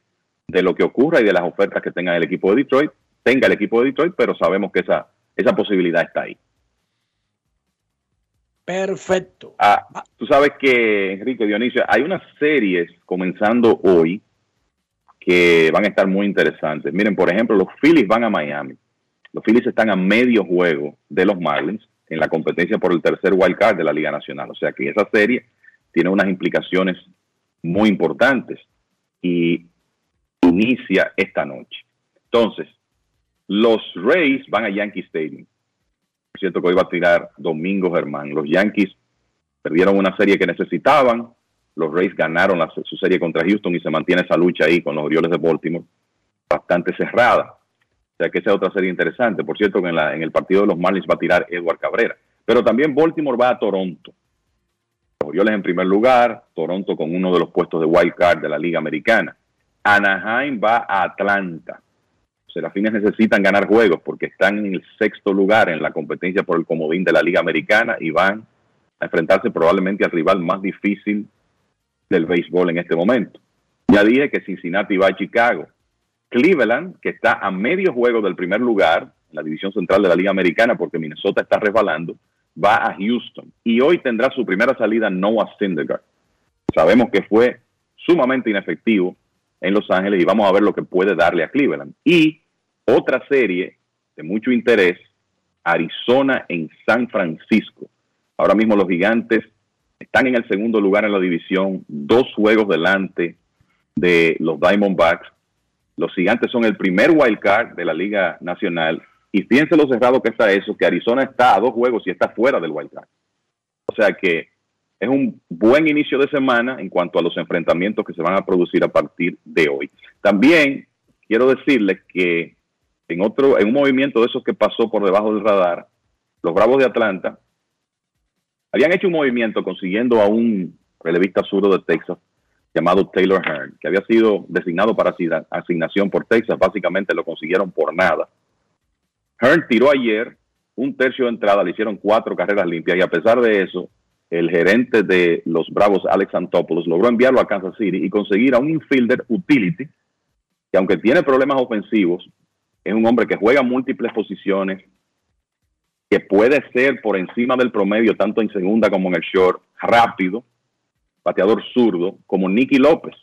de lo que ocurra y de las ofertas que tenga el equipo de Detroit, tenga el equipo de Detroit, pero sabemos que esa, esa posibilidad está ahí. Perfecto. Ah, tú sabes que, Enrique Dionisio, hay unas series comenzando hoy que van a estar muy interesantes. Miren, por ejemplo, los Phillies van a Miami. Los Phillies están a medio juego de los Marlins en la competencia por el tercer wild card de la Liga Nacional. O sea que esa serie tiene unas implicaciones muy importantes y inicia esta noche. Entonces, los Rays van a Yankee Stadium. Por cierto que hoy va a tirar Domingo Germán. Los Yankees perdieron una serie que necesitaban. Los Rays ganaron su serie contra Houston y se mantiene esa lucha ahí con los Orioles de Baltimore bastante cerrada. O sea que esa es otra serie interesante. Por cierto que en, la- en el partido de los Marlins va a tirar Edward Cabrera. Pero también Baltimore va a Toronto. Los Orioles en primer lugar, Toronto con uno de los puestos de wild card de la Liga Americana. Anaheim va a Atlanta. Serafines necesitan ganar juegos porque están en el sexto lugar en la competencia por el comodín de la Liga Americana y van a enfrentarse probablemente al rival más difícil del béisbol en este momento. Ya dije que Cincinnati va a Chicago. Cleveland, que está a medio juego del primer lugar en la división central de la Liga Americana porque Minnesota está resbalando, va a Houston. Y hoy tendrá su primera salida Noah Syndergaard. Sabemos que fue sumamente inefectivo en Los Ángeles y vamos a ver lo que puede darle a Cleveland. Y otra serie de mucho interés, Arizona en San Francisco. Ahora mismo los gigantes están en el segundo lugar en la división, dos juegos delante de los Diamondbacks. Los gigantes son el primer wild card de la Liga Nacional. Y fíjense lo cerrado que está eso, que Arizona está a dos juegos y está fuera del wild card. O sea que es un buen inicio de semana en cuanto a los enfrentamientos que se van a producir a partir de hoy. También quiero decirles que en otro, en un movimiento de esos que pasó por debajo del radar, los Bravos de Atlanta habían hecho un movimiento consiguiendo a un relevista zurdo de Texas llamado Taylor Hearn, que había sido designado para asigna- asignación por Texas, básicamente lo consiguieron por nada. Hearn tiró ayer un tercio de entrada, le hicieron cuatro carreras limpias y a pesar de eso, el gerente de los Bravos, Alex Antopoulos, logró enviarlo a Kansas City y conseguir a un infielder utility, que aunque tiene problemas ofensivos, es un hombre que juega múltiples posiciones, que puede ser por encima del promedio, tanto en segunda como en el short, rápido, bateador zurdo, como Nicky López.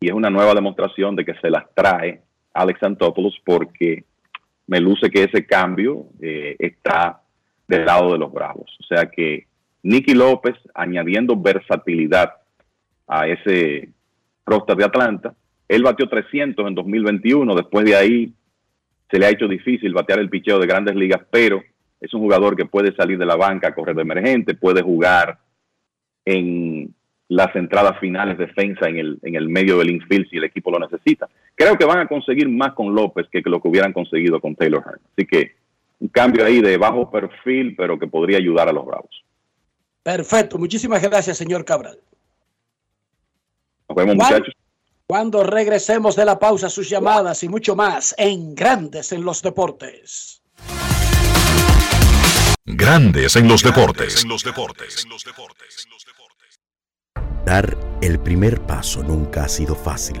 Y es una nueva demostración de que se las trae Alex Antopoulos porque me luce que ese cambio eh, está del lado de los Bravos. O sea que Nicky López, añadiendo versatilidad a ese roster de Atlanta, él batió 300 en 2021, después de ahí se le ha hecho difícil batear el picheo de grandes ligas, pero es un jugador que puede salir de la banca a correr de emergente, puede jugar en las entradas finales defensa en el, en el medio del infield si el equipo lo necesita. Creo que van a conseguir más con López que lo que hubieran conseguido con Taylor Hearn. Así que un cambio ahí de bajo perfil, pero que podría ayudar a los Bravos. Perfecto, muchísimas gracias, señor Cabral. Nos vemos, muchachos. Cuando regresemos de la pausa, sus llamadas y mucho más en Grandes en los Deportes. Grandes en los deportes. Dar el primer paso nunca ha sido fácil,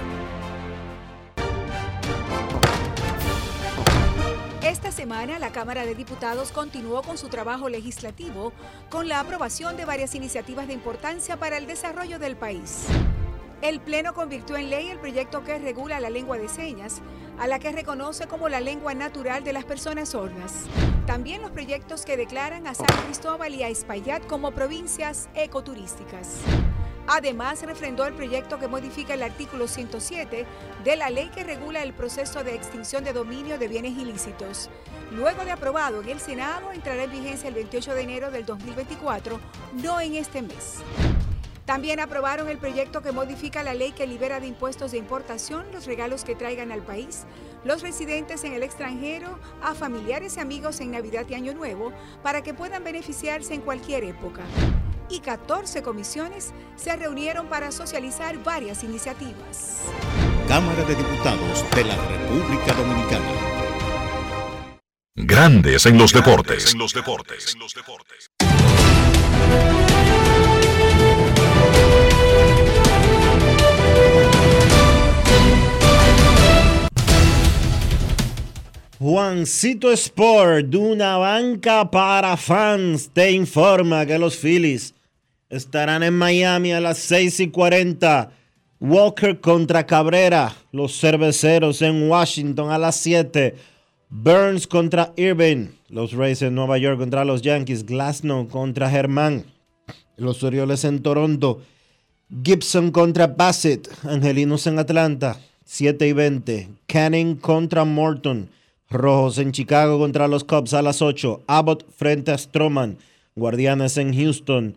Cámara de Diputados continuó con su trabajo legislativo con la aprobación de varias iniciativas de importancia para el desarrollo del país. El Pleno convirtió en ley el proyecto que regula la lengua de señas, a la que reconoce como la lengua natural de las personas sordas. También los proyectos que declaran a San Cristóbal y a Espaillat como provincias ecoturísticas. Además, refrendó el proyecto que modifica el artículo 107 de la ley que regula el proceso de extinción de dominio de bienes ilícitos. Luego de aprobado en el Senado, entrará en vigencia el 28 de enero del 2024, no en este mes. También aprobaron el proyecto que modifica la ley que libera de impuestos de importación los regalos que traigan al país los residentes en el extranjero a familiares y amigos en Navidad y Año Nuevo para que puedan beneficiarse en cualquier época. Y 14 comisiones se reunieron para socializar varias iniciativas. Cámara de Diputados de la República Dominicana. Grandes en los deportes. Juancito Sport, de una banca para fans, te informa que los Phillies estarán en Miami a las 6 y 40. Walker contra Cabrera, los cerveceros en Washington a las 7. Burns contra Irving, los Rays en Nueva York contra los Yankees. Glasnow contra Germán, los Orioles en Toronto. Gibson contra Bassett, Angelinos en Atlanta, 7 y 20. Canning contra Morton. Rojos en Chicago contra los Cubs a las 8. Abbott frente a Stroman. Guardianes en Houston,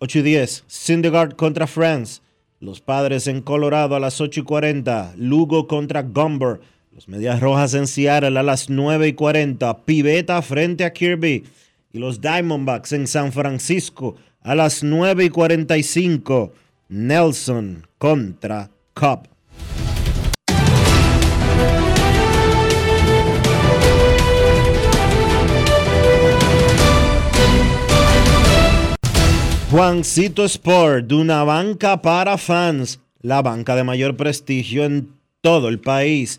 8 y 10. Syndergaard contra France. Los Padres en Colorado a las 8 y 40. Lugo contra Gumber. Los Medias Rojas en Seattle a las 9 y 40. Piveta frente a Kirby. y los Diamondbacks en San Francisco a las 9 y 45. Nelson contra Cobb. Juancito Sport, de una banca para fans, la banca de mayor prestigio en todo el país,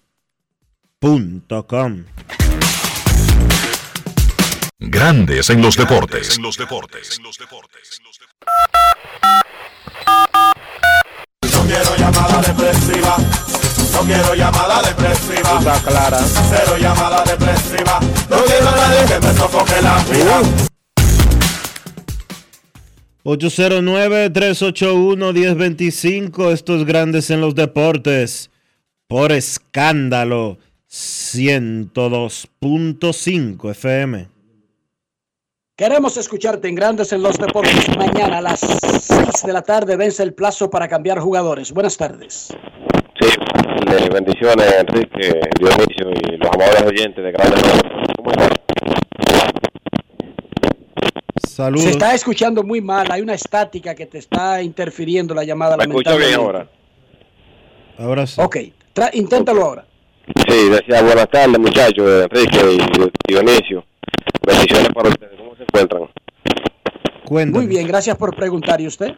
InvierteRD.com Grandes en los deportes. No quiero llamada depresiva. No quiero llamada depresiva. Está clara. Cero llamada depresiva. No quiero a nadie que me sofoque la vida. 809-381-1025, estos grandes en los deportes, por escándalo 102.5 FM. Queremos escucharte en Grandes en los Deportes. Mañana a las 6 de la tarde vence el plazo para cambiar jugadores. Buenas tardes. Sí, bendiciones Enrique, Dionisio y los amables oyentes de Grandes ¿Cómo están? Saludos. Se está escuchando muy mal. Hay una estática que te está interfiriendo la llamada. ¿Me escucha bien ahora? Ahora sí. Ok, tra- inténtalo ahora. Sí, decía buenas tardes muchachos, Enrique y Dionisio. Bendiciones para ustedes, ¿cómo se encuentran? Muy bien, gracias por preguntar. ¿Y usted?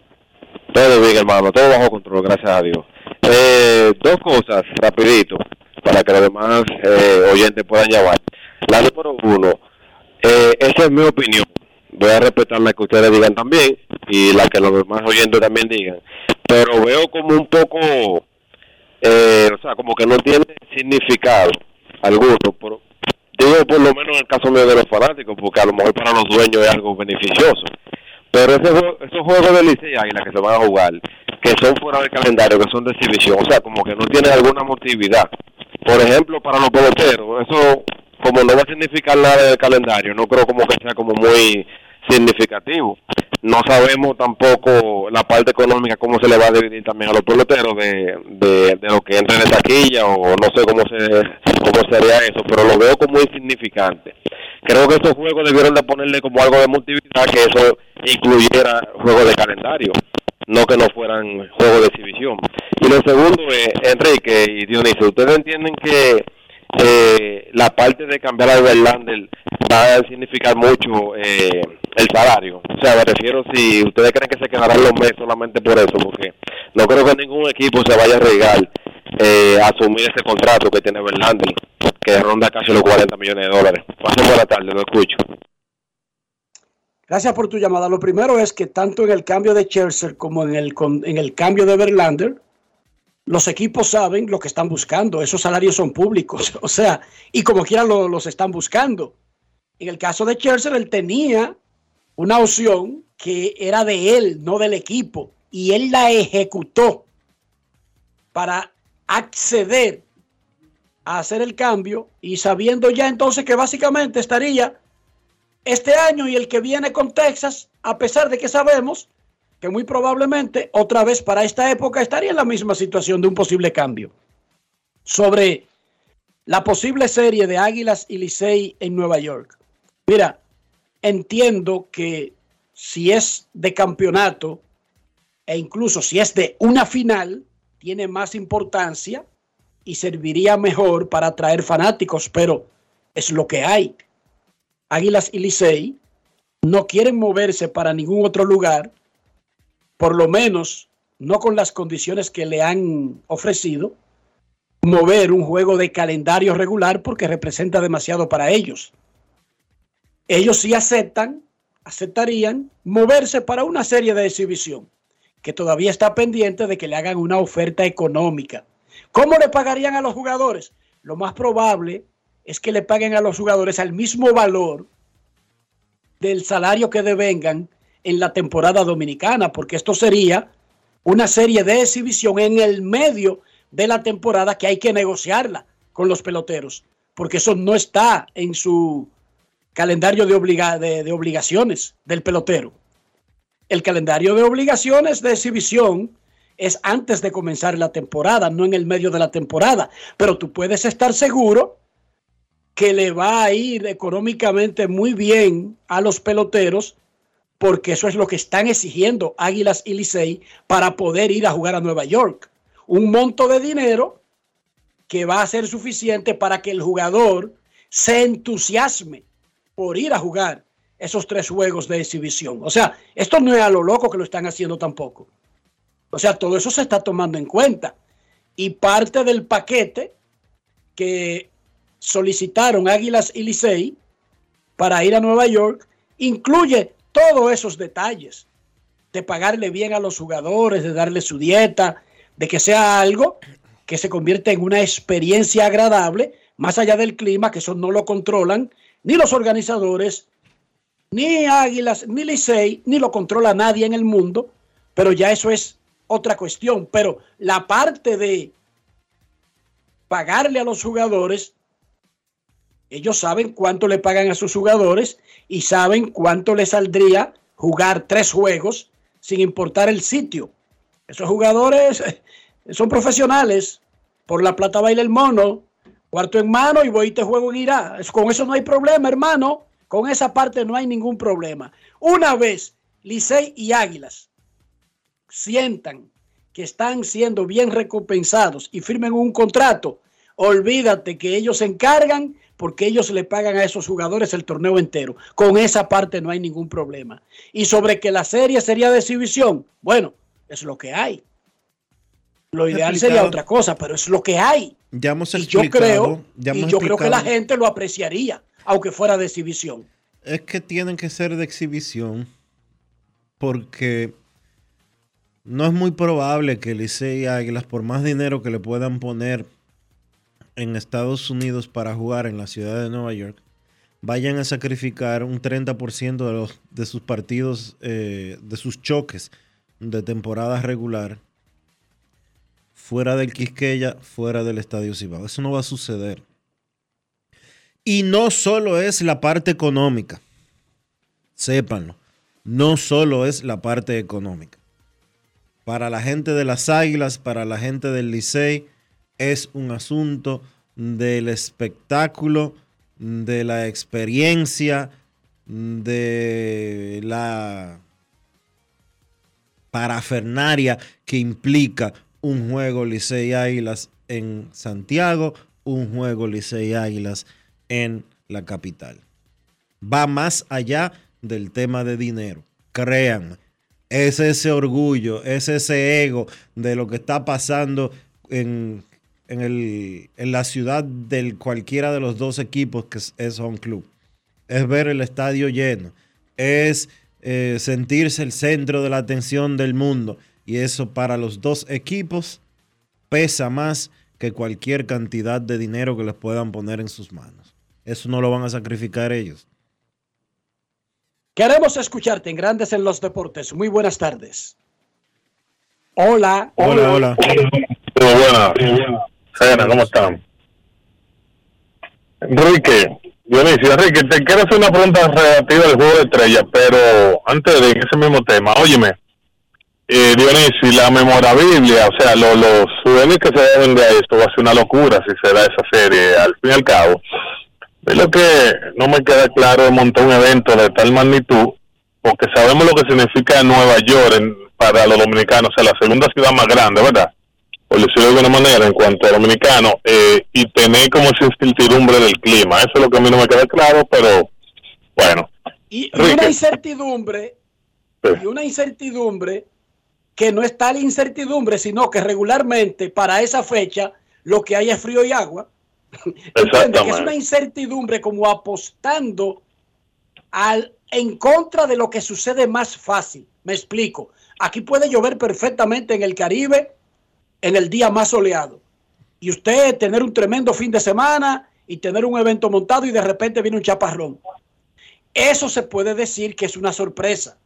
Todo bien hermano, todo bajo control, gracias a Dios. Eh, dos cosas, rapidito, para que los demás eh, oyentes puedan llamar. La número uno, eh, esa es mi opinión. Voy a respetar la que ustedes digan también y la que los demás oyentes también digan. Pero veo como un poco, eh, o sea, como que no tiene significado alguno. Por, digo por lo menos en el caso mío de los fanáticos, porque a lo mejor para los dueños es algo beneficioso. Pero ese, esos juegos de Licey Águila que se van a jugar, que son fuera del calendario, que son de exhibición, o sea, como que no tienen alguna motividad. Por ejemplo, para los peloteros, eso como no va a significar nada del calendario, no creo como que sea como muy significativo. No sabemos tampoco la parte económica, cómo se le va a dividir también a los peloteros de, de, lo que entra en taquilla o no sé cómo, se, cómo sería eso, pero lo veo como insignificante. Creo que estos juegos debieron de ponerle como algo de motividad, que eso incluyera juegos de calendario, no que no fueran juegos de exhibición. Y lo segundo es, Enrique y Dionisio, ¿ustedes entienden que eh, la parte de cambiar a Verlander va a significar mucho eh, el salario. O sea, me refiero si ustedes creen que se quedarán los meses solamente por eso, porque no creo que ningún equipo se vaya a arriesgar eh, a asumir ese contrato que tiene Verlander, que ronda casi los 40 millones de dólares. Pasen buena tarde, lo escucho. Gracias por tu llamada. Lo primero es que tanto en el cambio de Scherzer como en el, con- en el cambio de Verlander, los equipos saben lo que están buscando. Esos salarios son públicos. <laughs> O sea, y como quiera lo- los están buscando. En el caso de Scherzer, él tenía una opción que era de él, no del equipo. Y él la ejecutó para acceder a hacer el cambio y sabiendo ya entonces que básicamente estaría este año y el que viene con Texas, a pesar de que sabemos que muy probablemente otra vez para esta época estaría en la misma situación de un posible cambio. Sobre la posible serie de Águilas y Licey en Nueva York. Mira, entiendo que si es de campeonato e incluso si es de una final, tiene más importancia y serviría mejor para atraer fanáticos, pero es lo que hay. Águilas y Licey no quieren moverse para ningún otro lugar, por lo menos no con las condiciones que le han ofrecido, mover un juego de calendario regular porque representa demasiado para ellos. Ellos sí aceptan, aceptarían moverse para una serie de exhibición que todavía está pendiente de que le hagan una oferta económica. ¿Cómo le pagarían a los jugadores? Lo más probable es que le paguen a los jugadores al mismo valor del salario que devengan en la temporada dominicana, porque esto sería una serie de exhibición en el medio de la temporada que hay que negociarla con los peloteros, porque eso no está en su calendario de, obliga- de- obligaciones del pelotero. El calendario de obligaciones de exhibición es antes de comenzar la temporada, no en el medio de la temporada, pero tú puedes estar seguro que le va a ir económicamente muy bien a los peloteros porque eso es lo que están exigiendo Águilas y Licey para poder ir a jugar a Nueva York. Un monto de dinero que va a ser suficiente para que el jugador se entusiasme por ir a jugar esos tres juegos de exhibición. O sea, esto no es a lo loco que lo están haciendo tampoco. O sea, todo eso se está tomando en cuenta. Y parte del paquete que solicitaron Águilas y Licey para ir a Nueva York incluye todos esos detalles de pagarle bien a los jugadores, de darle su dieta, de que sea algo que se convierta en una experiencia agradable, más allá del clima, que eso no lo controlan ni los organizadores, ni Águilas, ni Licey, ni lo controla nadie en el mundo, pero ya eso es otra cuestión. Pero la parte de pagarle a los jugadores, ellos saben cuánto le pagan a sus jugadores y saben cuánto le saldría jugar tres juegos sin importar el sitio. Esos jugadores eh, son profesionales. Por la plata baila el mono. Cuarto en mano y voy y te juego en. Es- Con eso no hay problema, hermano. Con esa parte no hay ningún problema. Una vez Licey y Águilas sientan que están siendo bien recompensados y firmen un contrato, olvídate que ellos se encargan porque ellos le pagan a esos jugadores el torneo entero. Con esa parte no hay ningún problema. Y sobre que la serie sería de exhibición, bueno, es lo que hay. Lo ideal sería Explicado. otra cosa, pero es lo que hay. Ya hemos Y yo explicado. creo, ya y yo creo que la explicado. gente lo apreciaría, aunque fuera de exhibición. Es que tienen que ser de exhibición porque no es muy probable que Licey y Águilas, por más dinero que le puedan poner en Estados Unidos para jugar en la ciudad de Nueva York, vayan a sacrificar un 30% de, los, de sus partidos, eh, de sus choques de temporada regular fuera del Quisqueya, fuera del Estadio Cibao. Eso no va a suceder. Y no solo es la parte económica, sépanlo, no solo es la parte económica. Para la gente de las Águilas, para la gente del Licey, es un asunto del espectáculo, de la experiencia, de la parafernaria que implica un juego Licey Águilas en Santiago, un juego Licey Águilas en la capital. Va más allá del tema de dinero. Créanme, es ese orgullo, es ese ego de lo que está pasando en, en, el- en la ciudad del cualquiera de los dos equipos que es, es Home Club. Es ver el estadio lleno, es eh, sentirse el centro de la atención del mundo. Y eso para los dos equipos pesa más que cualquier cantidad de dinero que les puedan poner en sus manos. Eso no lo van a sacrificar ellos. Queremos escucharte en Grandes en los Deportes. Muy buenas tardes. Hola. Hola, hola. Muy buenas. Sena, ¿cómo están? Enrique, Dionisio, Enrique, te quiero hacer una pregunta relativa al juego de estrellas, pero antes de ese mismo tema, óyeme, eh, Dionisio, la memorabilia, o sea, lo- los souvenirs que se deben de esto va a ser una locura si se da esa serie, al fin y al cabo. Es lo que no me queda claro de montar un evento de tal magnitud, porque sabemos lo que significa Nueva York en- para los dominicanos, o sea, la segunda ciudad más grande, ¿verdad? Por decirlo de alguna manera, en cuanto a dominicano, eh, y tener como esa incertidumbre del clima. Eso es lo que a mí no me queda claro, pero bueno. Y, Enrique. una incertidumbre, y una incertidumbre que no es tal incertidumbre, sino que regularmente para esa fecha lo que hay es frío y agua. <laughs> Que es una incertidumbre como apostando al, en contra de lo que sucede más fácil. Me explico. Aquí puede llover perfectamente en el Caribe en el día más soleado. Y usted tener un tremendo fin de semana y tener un evento montado y de repente viene un chaparrón. Eso se puede decir que es una sorpresa.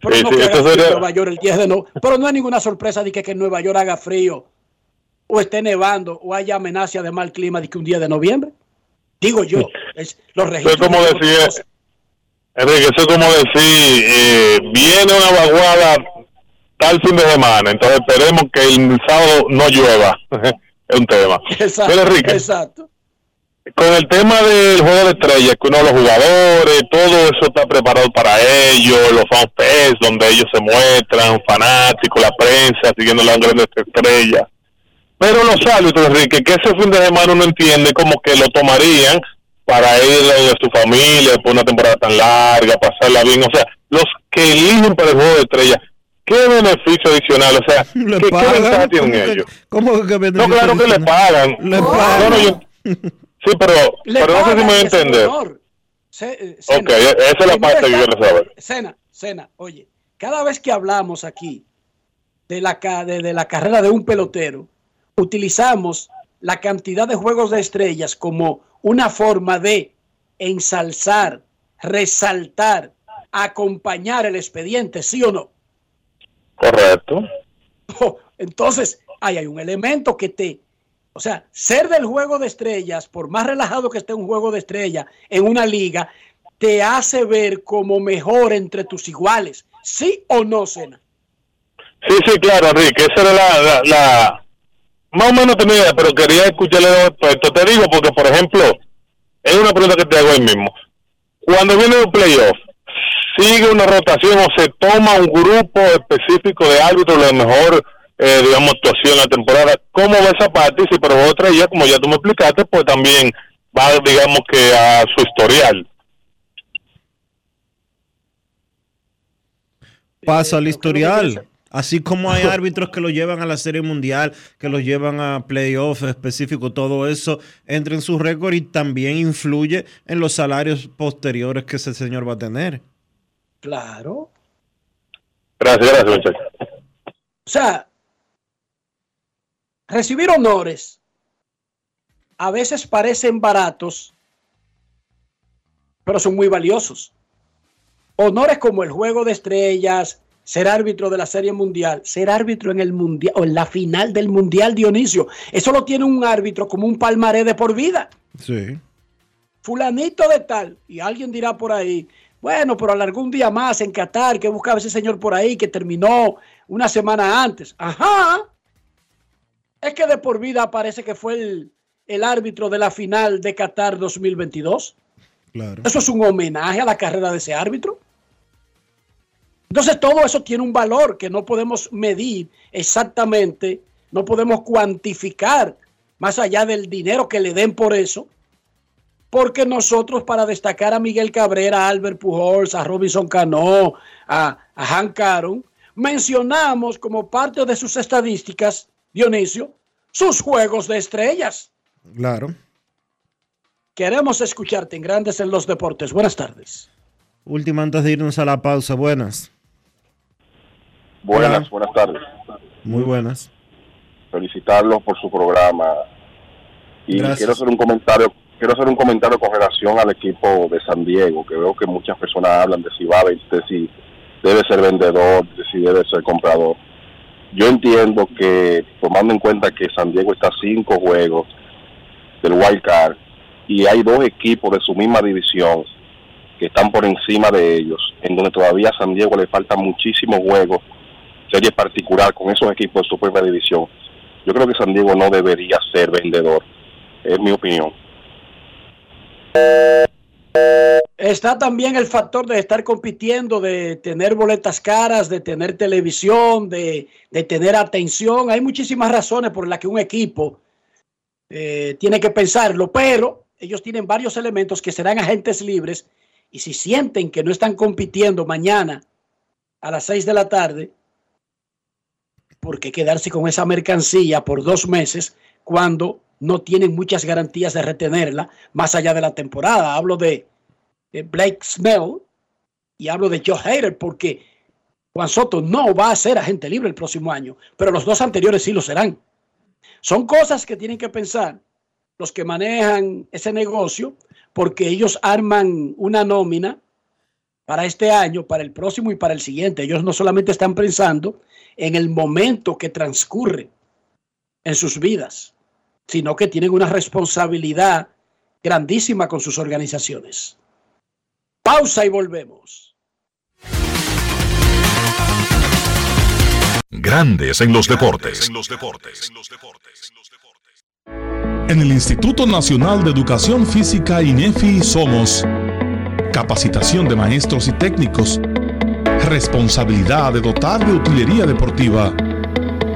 Pero Sí, no sí, que haga eso frío sería- en Nueva York el 10 de no. Pero no es ninguna sorpresa de que, que en Nueva York haga frío o esté nevando o haya amenaza de mal clima de que un día de noviembre. Digo yo, es, los Eso es registros. como de- decir, Enrique, eso es como decir, eh, viene una vaguada tal fin de semana, entonces esperemos que el sábado no llueva. <laughs> es un tema. Exacto, Pero Enrique, exacto. con el tema del juego de estrellas, que uno de los jugadores, todo eso está preparado para ellos, los fanfest, donde ellos se muestran, fanáticos, la prensa, siguiendo las grandes estrellas. Pero los árbitros, Enrique, que ese fin de semana uno entiende como que lo tomarían para ir de su familia, de una temporada tan larga, pasarla bien. O sea, los que eligen para el juego de estrellas, ¿qué beneficio adicional? O sea, <laughs> ¿qué, ventaja tienen ¿Cómo que- ellos? ¿Cómo que No, claro que le pagan. Le pagan. no, yo- <laughs> sí, pero, Le pero no sé si pagan, me voy a entender. Se- eh, Ok, Sena, esa es la parte que está- quiero saber. Sena, Sena, oye, cada vez que hablamos aquí de la, ca- de, de la carrera de un pelotero, utilizamos la cantidad de juegos de estrellas como una forma de ensalzar, resaltar, acompañar el expediente, ¿sí o no? Correcto. <laughs> Entonces, ahí hay un elemento que te, o sea, ser del juego de estrellas, por más relajado que esté un juego de estrellas en una liga, te hace ver como mejor entre tus iguales. ¿Sí o no, Sena? Sí, sí, claro, Enrique, esa era la, la, la- Más o menos tenía pero quería escucharle expertos. Te digo porque, por ejemplo, es una pregunta que te hago ahí mismo. Cuando viene el playoff, ¿sigue una rotación o se toma un grupo específico de árbitros de mejor, eh, digamos, actuación en la temporada? ¿Cómo va esa parte? Y si pero otra ya, como ya tú me explicaste, pues también va, digamos, que a su historial. Pasa al historial. Así como hay <laughs> árbitros que lo llevan a la Serie Mundial, que lo llevan a playoffs específicos, todo eso entra en su récord y también influye en los salarios posteriores que ese señor va a tener. Claro. Gracias, gracias, muchachos. O sea, recibir honores a veces parecen baratos, pero son muy valiosos. Honores como el juego de estrellas, ser árbitro de la Serie Mundial, ser árbitro en el Mundial o en la final del Mundial Dionisio. Eso lo tiene un árbitro como un palmaré de por vida. Sí. Fulanito de tal. Y alguien dirá por ahí, bueno, pero alargó un día más en Qatar, que buscaba ese señor por ahí que terminó una semana antes. Ajá. Es que de por vida parece que fue el, el árbitro de la final de Qatar 2022. Claro. Eso es un homenaje a la carrera de ese árbitro. Entonces todo eso tiene un valor que no podemos medir exactamente, no podemos cuantificar más allá del dinero que le den por eso, porque nosotros para destacar a Miguel Cabrera, a Albert Pujols, a Robinson Cano, a, a Hank Aaron, mencionamos como parte de sus estadísticas, Dionisio, sus juegos de estrellas. Claro. Queremos escucharte en Grandes en los Deportes. Buenas tardes. Última antes de irnos a la pausa. Buenas. Buenas, Hola. buenas tardes. Muy buenas. Felicitarlos por su programa. Y Gracias. quiero hacer un comentario, quiero hacer un comentario con relación al equipo de San Diego, que veo que muchas personas hablan de si va a de si debe ser vendedor, de si debe ser comprador. Yo entiendo que tomando en cuenta que San Diego está a cinco juegos del wild card y hay dos equipos de su misma división que están por encima de ellos, en donde todavía a San Diego le faltan muchísimos juegos serie particular con esos equipos de su propia división. Yo creo que San Diego no debería ser vendedor, es mi opinión. Está también el factor de estar compitiendo, de tener boletas caras, de tener televisión, de, de tener atención. Hay muchísimas razones por las que un equipo eh, tiene que pensarlo, pero ellos tienen varios elementos que serán agentes libres Y si sienten que no están compitiendo mañana a las 6 de la tarde, ¿por qué quedarse con esa mercancía por dos meses cuando no tienen muchas garantías de retenerla más allá de la temporada? Hablo de, Blake Snell y hablo de Joe Hader porque Juan Soto no va a ser agente libre el próximo año, pero los dos anteriores sí lo serán. Son cosas que tienen que pensar los que manejan ese negocio porque ellos arman una nómina para este año, para el próximo y para el siguiente. Ellos no solamente están pensando en el momento que transcurre en sus vidas, sino que tienen una responsabilidad grandísima con sus organizaciones. Pausa y volvemos. Grandes en los deportes. En el Instituto Nacional de Educación Física INEFI somos capacitación de maestros y técnicos, responsabilidad de dotar de utilería deportiva,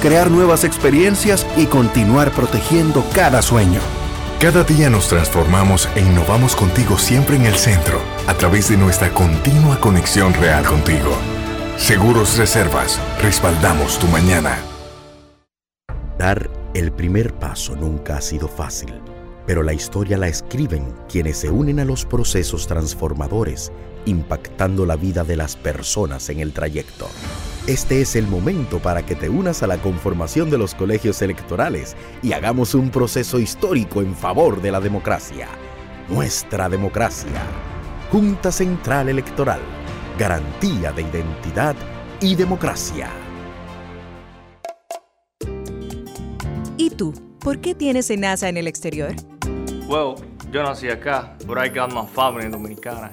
crear nuevas experiencias y continuar protegiendo cada sueño. Cada día nos transformamos e innovamos contigo siempre en el centro, a través de nuestra continua conexión real contigo. Seguros Reservas, respaldamos tu mañana. Dar el primer paso nunca ha sido fácil, pero la historia la escriben quienes se unen a los procesos transformadores, impactando la vida de las personas en el trayecto. Este es el momento para que te unas a la conformación de los colegios electorales y hagamos un proceso histórico en favor de la democracia. Nuestra democracia. Junta Central Electoral. Garantía de identidad y democracia. ¿Y tú? ¿Por qué tienes NASA en el exterior? Well, yo nací acá, but I got my family dominicana.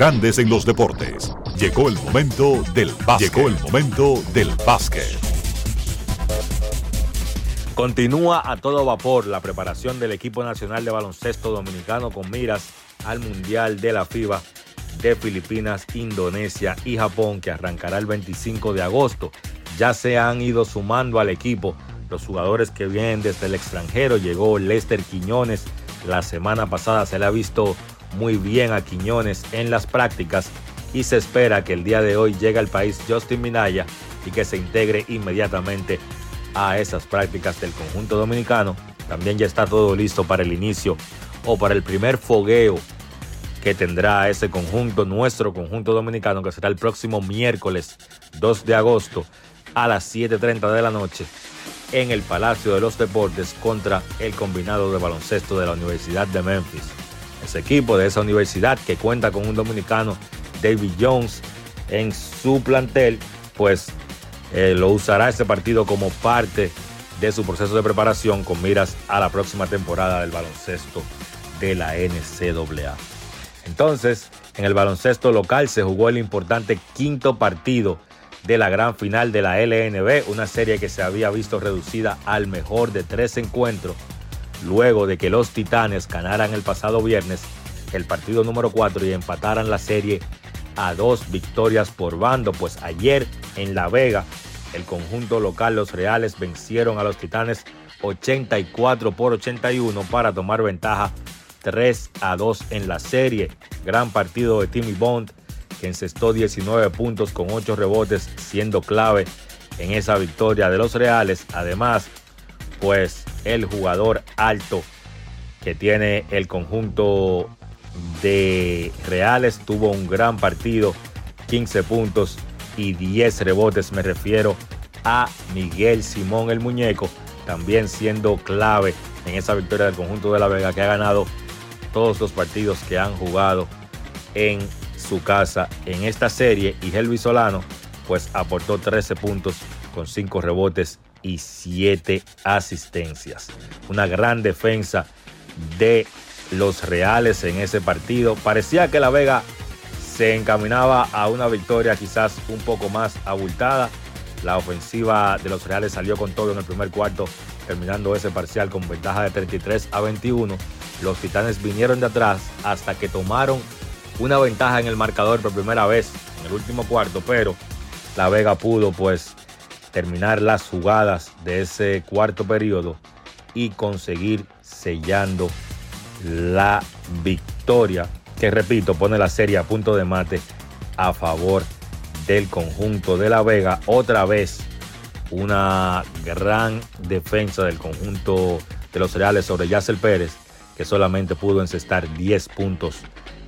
Grandes en los Deportes, llegó el momento del básquet. Llegó el momento del básquet. Continúa a todo vapor la preparación del equipo nacional de baloncesto dominicano con miras al Mundial de la FIBA de Filipinas, Indonesia y Japón que arrancará el 25 de agosto. Ya se han ido sumando al equipo los jugadores que vienen desde el extranjero. Llegó Lester Quiñones. La semana pasada se le ha visto muy bien a Quiñones en las prácticas y se espera que el día de hoy llegue al país Justin Minaya y que se integre inmediatamente a esas prácticas del conjunto dominicano. También ya está todo listo para el inicio o para el primer fogueo que tendrá ese conjunto, nuestro conjunto dominicano, que será el próximo miércoles 2 de agosto a las 7.30 de la noche en el Palacio de los Deportes contra el combinado de baloncesto de la Universidad de Memphis. Ese equipo de esa universidad que cuenta con un dominicano, David Jones, en su plantel, pues eh, lo usará ese partido como parte de su proceso de preparación con miras a la próxima temporada del baloncesto de la NCAA. Entonces, en el baloncesto local se jugó el importante quinto partido de la gran final de la LNB, una serie que se había visto reducida al mejor de tres encuentros, luego de que los Titanes ganaran el pasado viernes el partido número 4 y empataran la serie a dos victorias por bando, pues ayer en La Vega el conjunto local Los Reales vencieron a los Titanes 84 por 81 para tomar ventaja 3 a 2 en la serie. Gran partido de Timmy Bond que encestó 19 puntos con 8 rebotes, siendo clave en esa victoria de los Reales. Además, pues el jugador alto que tiene el conjunto de Reales tuvo un gran partido, 15 puntos y 10 rebotes. Me refiero a Miguel Simón el Muñeco, también siendo clave en esa victoria del conjunto de La Vega que ha ganado todos los partidos que han jugado en su casa en esta serie y Helvi Solano pues aportó 13 puntos con 5 rebotes y 7 asistencias. Una gran defensa de los Reales en ese partido. Parecía que La Vega se encaminaba a una victoria quizás un poco más abultada. La ofensiva de los Reales salió con todo en el primer cuarto, terminando ese parcial con ventaja de 33 a 21. Los Titanes vinieron de atrás hasta que tomaron una ventaja en el marcador por primera vez en el último cuarto, pero La Vega pudo pues terminar las jugadas de ese cuarto periodo y conseguir sellando la victoria que repito pone la serie a punto de mate a favor del conjunto de La Vega. Otra vez una gran defensa del conjunto de los Reales sobre Yacel Pérez que solamente pudo encestar 10 puntos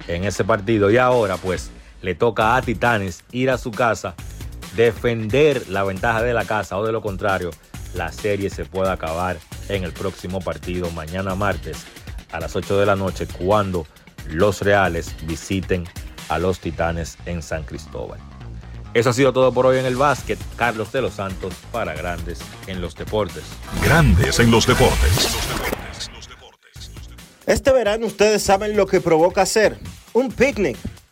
en ese partido. Y ahora pues le toca a Titanes ir a su casa, defender la ventaja de la casa o de lo contrario, la serie se puede acabar en el próximo partido mañana martes a las 8 de la noche cuando los Reales visiten a los Titanes en San Cristóbal. Eso ha sido todo por hoy en el básquet. Carlos de los Santos para Grandes en los Deportes. Grandes en los Deportes. Este verano ustedes saben lo que provoca hacer un picnic.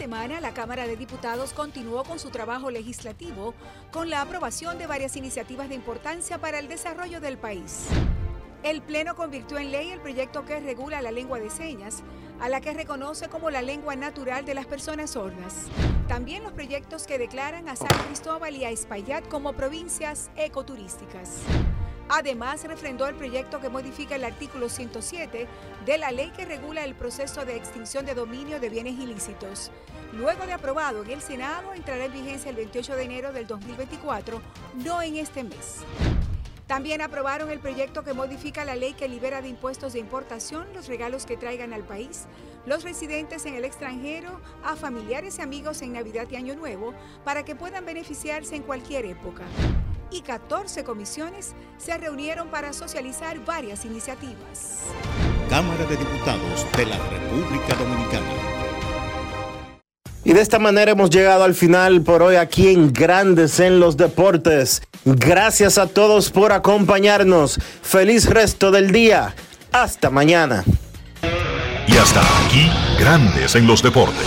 Semana la Cámara de Diputados continuó con su trabajo legislativo con la aprobación de varias iniciativas de importancia para el desarrollo del país. El Pleno convirtió en ley el proyecto que regula la lengua de señas, a la que reconoce como la lengua natural de las personas sordas. También los proyectos que declaran a San Cristóbal y a Espaillat como provincias ecoturísticas. Además, refrendó el proyecto que modifica el artículo 107 de la ley que regula el proceso de extinción de dominio de bienes ilícitos. Luego de aprobado en el Senado, entrará en vigencia el 28 de enero del 2024, no en este mes. También aprobaron el proyecto que modifica la ley que libera de impuestos de importación los regalos que traigan al país los residentes en el extranjero a familiares y amigos en Navidad y Año Nuevo para que puedan beneficiarse en cualquier época y 14 comisiones se reunieron para socializar varias iniciativas. Cámara de Diputados de la República Dominicana. Y de esta manera hemos llegado al final por hoy aquí en Grandes en los Deportes. Gracias a todos por acompañarnos. Feliz resto del día. Hasta mañana. Y hasta aquí, Grandes en los Deportes.